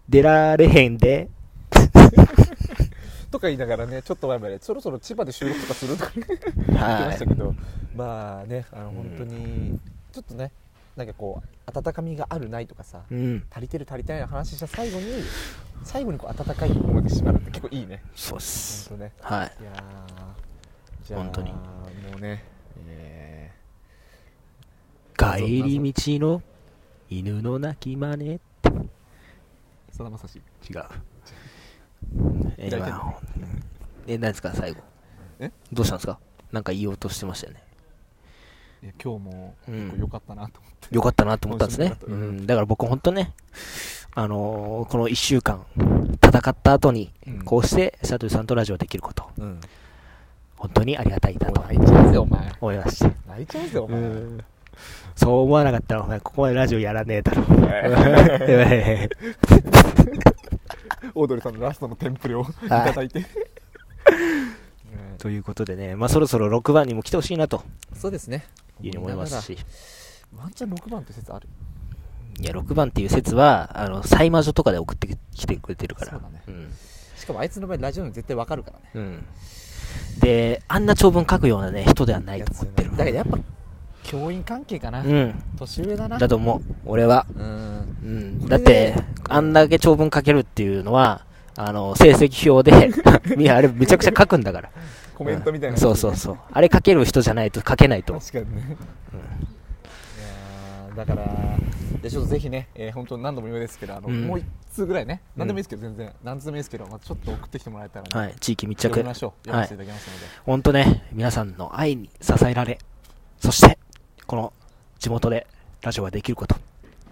出られへんで、[LAUGHS] とか言いながらねちょっと前までそろそろ千葉で収録とかするとか言ってまはしたけど、まあねあの本当にちょっとねなんかこう温かみがあるないとかさい。うん、足りてる足りてないの話した最後に最後にこう温かいもので締まるって結構いいねそうっす。本当ねはい。いやーじゃあ本当にもうねえ帰り道の犬の鳴き真似。ーさだまさし違う。え、開いてんの？今、え、何ですか、最後？え？どうしたんですか？なんか言おうとしてましたよね。いや今日も良かったなと思って、よかったなと思ったんですね。うん。ん、だから僕本当ね、あのーこの1週間、戦った後に、うん。こうして、シャトルさんとラジオできること、うん。本当にありがたいなと。泣いちゃうぜお前。思いました。泣いちゃうぜお前、そう思わなかったら、お前、ここまでラジオやらねえだろ。[LAUGHS] オードリーさんのラストのテンプレをいただいて、ということでね、まあ、そろそろ6番にも来てほしいなとそうですねいうふうに思いますし、ワンチャン6番って説ある？いや、6番っていう説は、あの、サイマジョとかで送ってきてくれてるから。そうだねん。しかもあいつの場合ラジオに絶対わかるからねうん。で、あんな長文書くようなね、人ではないと思ってる。だからやっぱ教員関係かな、うん。年上だなだと思う。俺は。うんうん。だって、あんだけ長文書けるっていうのは、あの、成績表で、[LAUGHS] あれめちゃくちゃ書くんだから。コメントみたいな、うん。そうそうそう。あれ書ける人じゃないと書けないと。確かにね、いやだからでちょっとぜひね、えー、本当何度も言うですけどあの、うん。もう一通ぐらいね。何でもいいですけど全然、何通でもいいですけど、まあ、ちょっと送ってきてもらえたら、ね。はい、地域密着。読みましょう読はいませていただきますので、本当ね、皆さんの愛に支えられ、そして、この地元でラジオができること、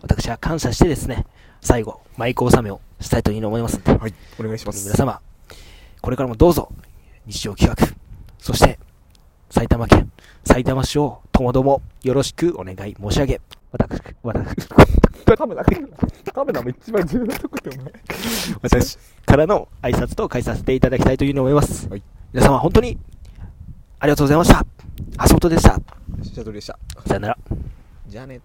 私は感謝してですね、最後、マイク納めをしたいというふうに思いますので、はい。お願いしま皆様、これからもどうぞ、日常企画、そして、埼玉県、埼玉市をともどもよろしくお願い申し上げ、私、私、カメラカメラも一番重要なとこでお前私からの挨拶と返させていただきたいというふうに思います。はい皆様、本当に、ありがとうございました。橋本でした。シャトルでしたさよなら。じゃあね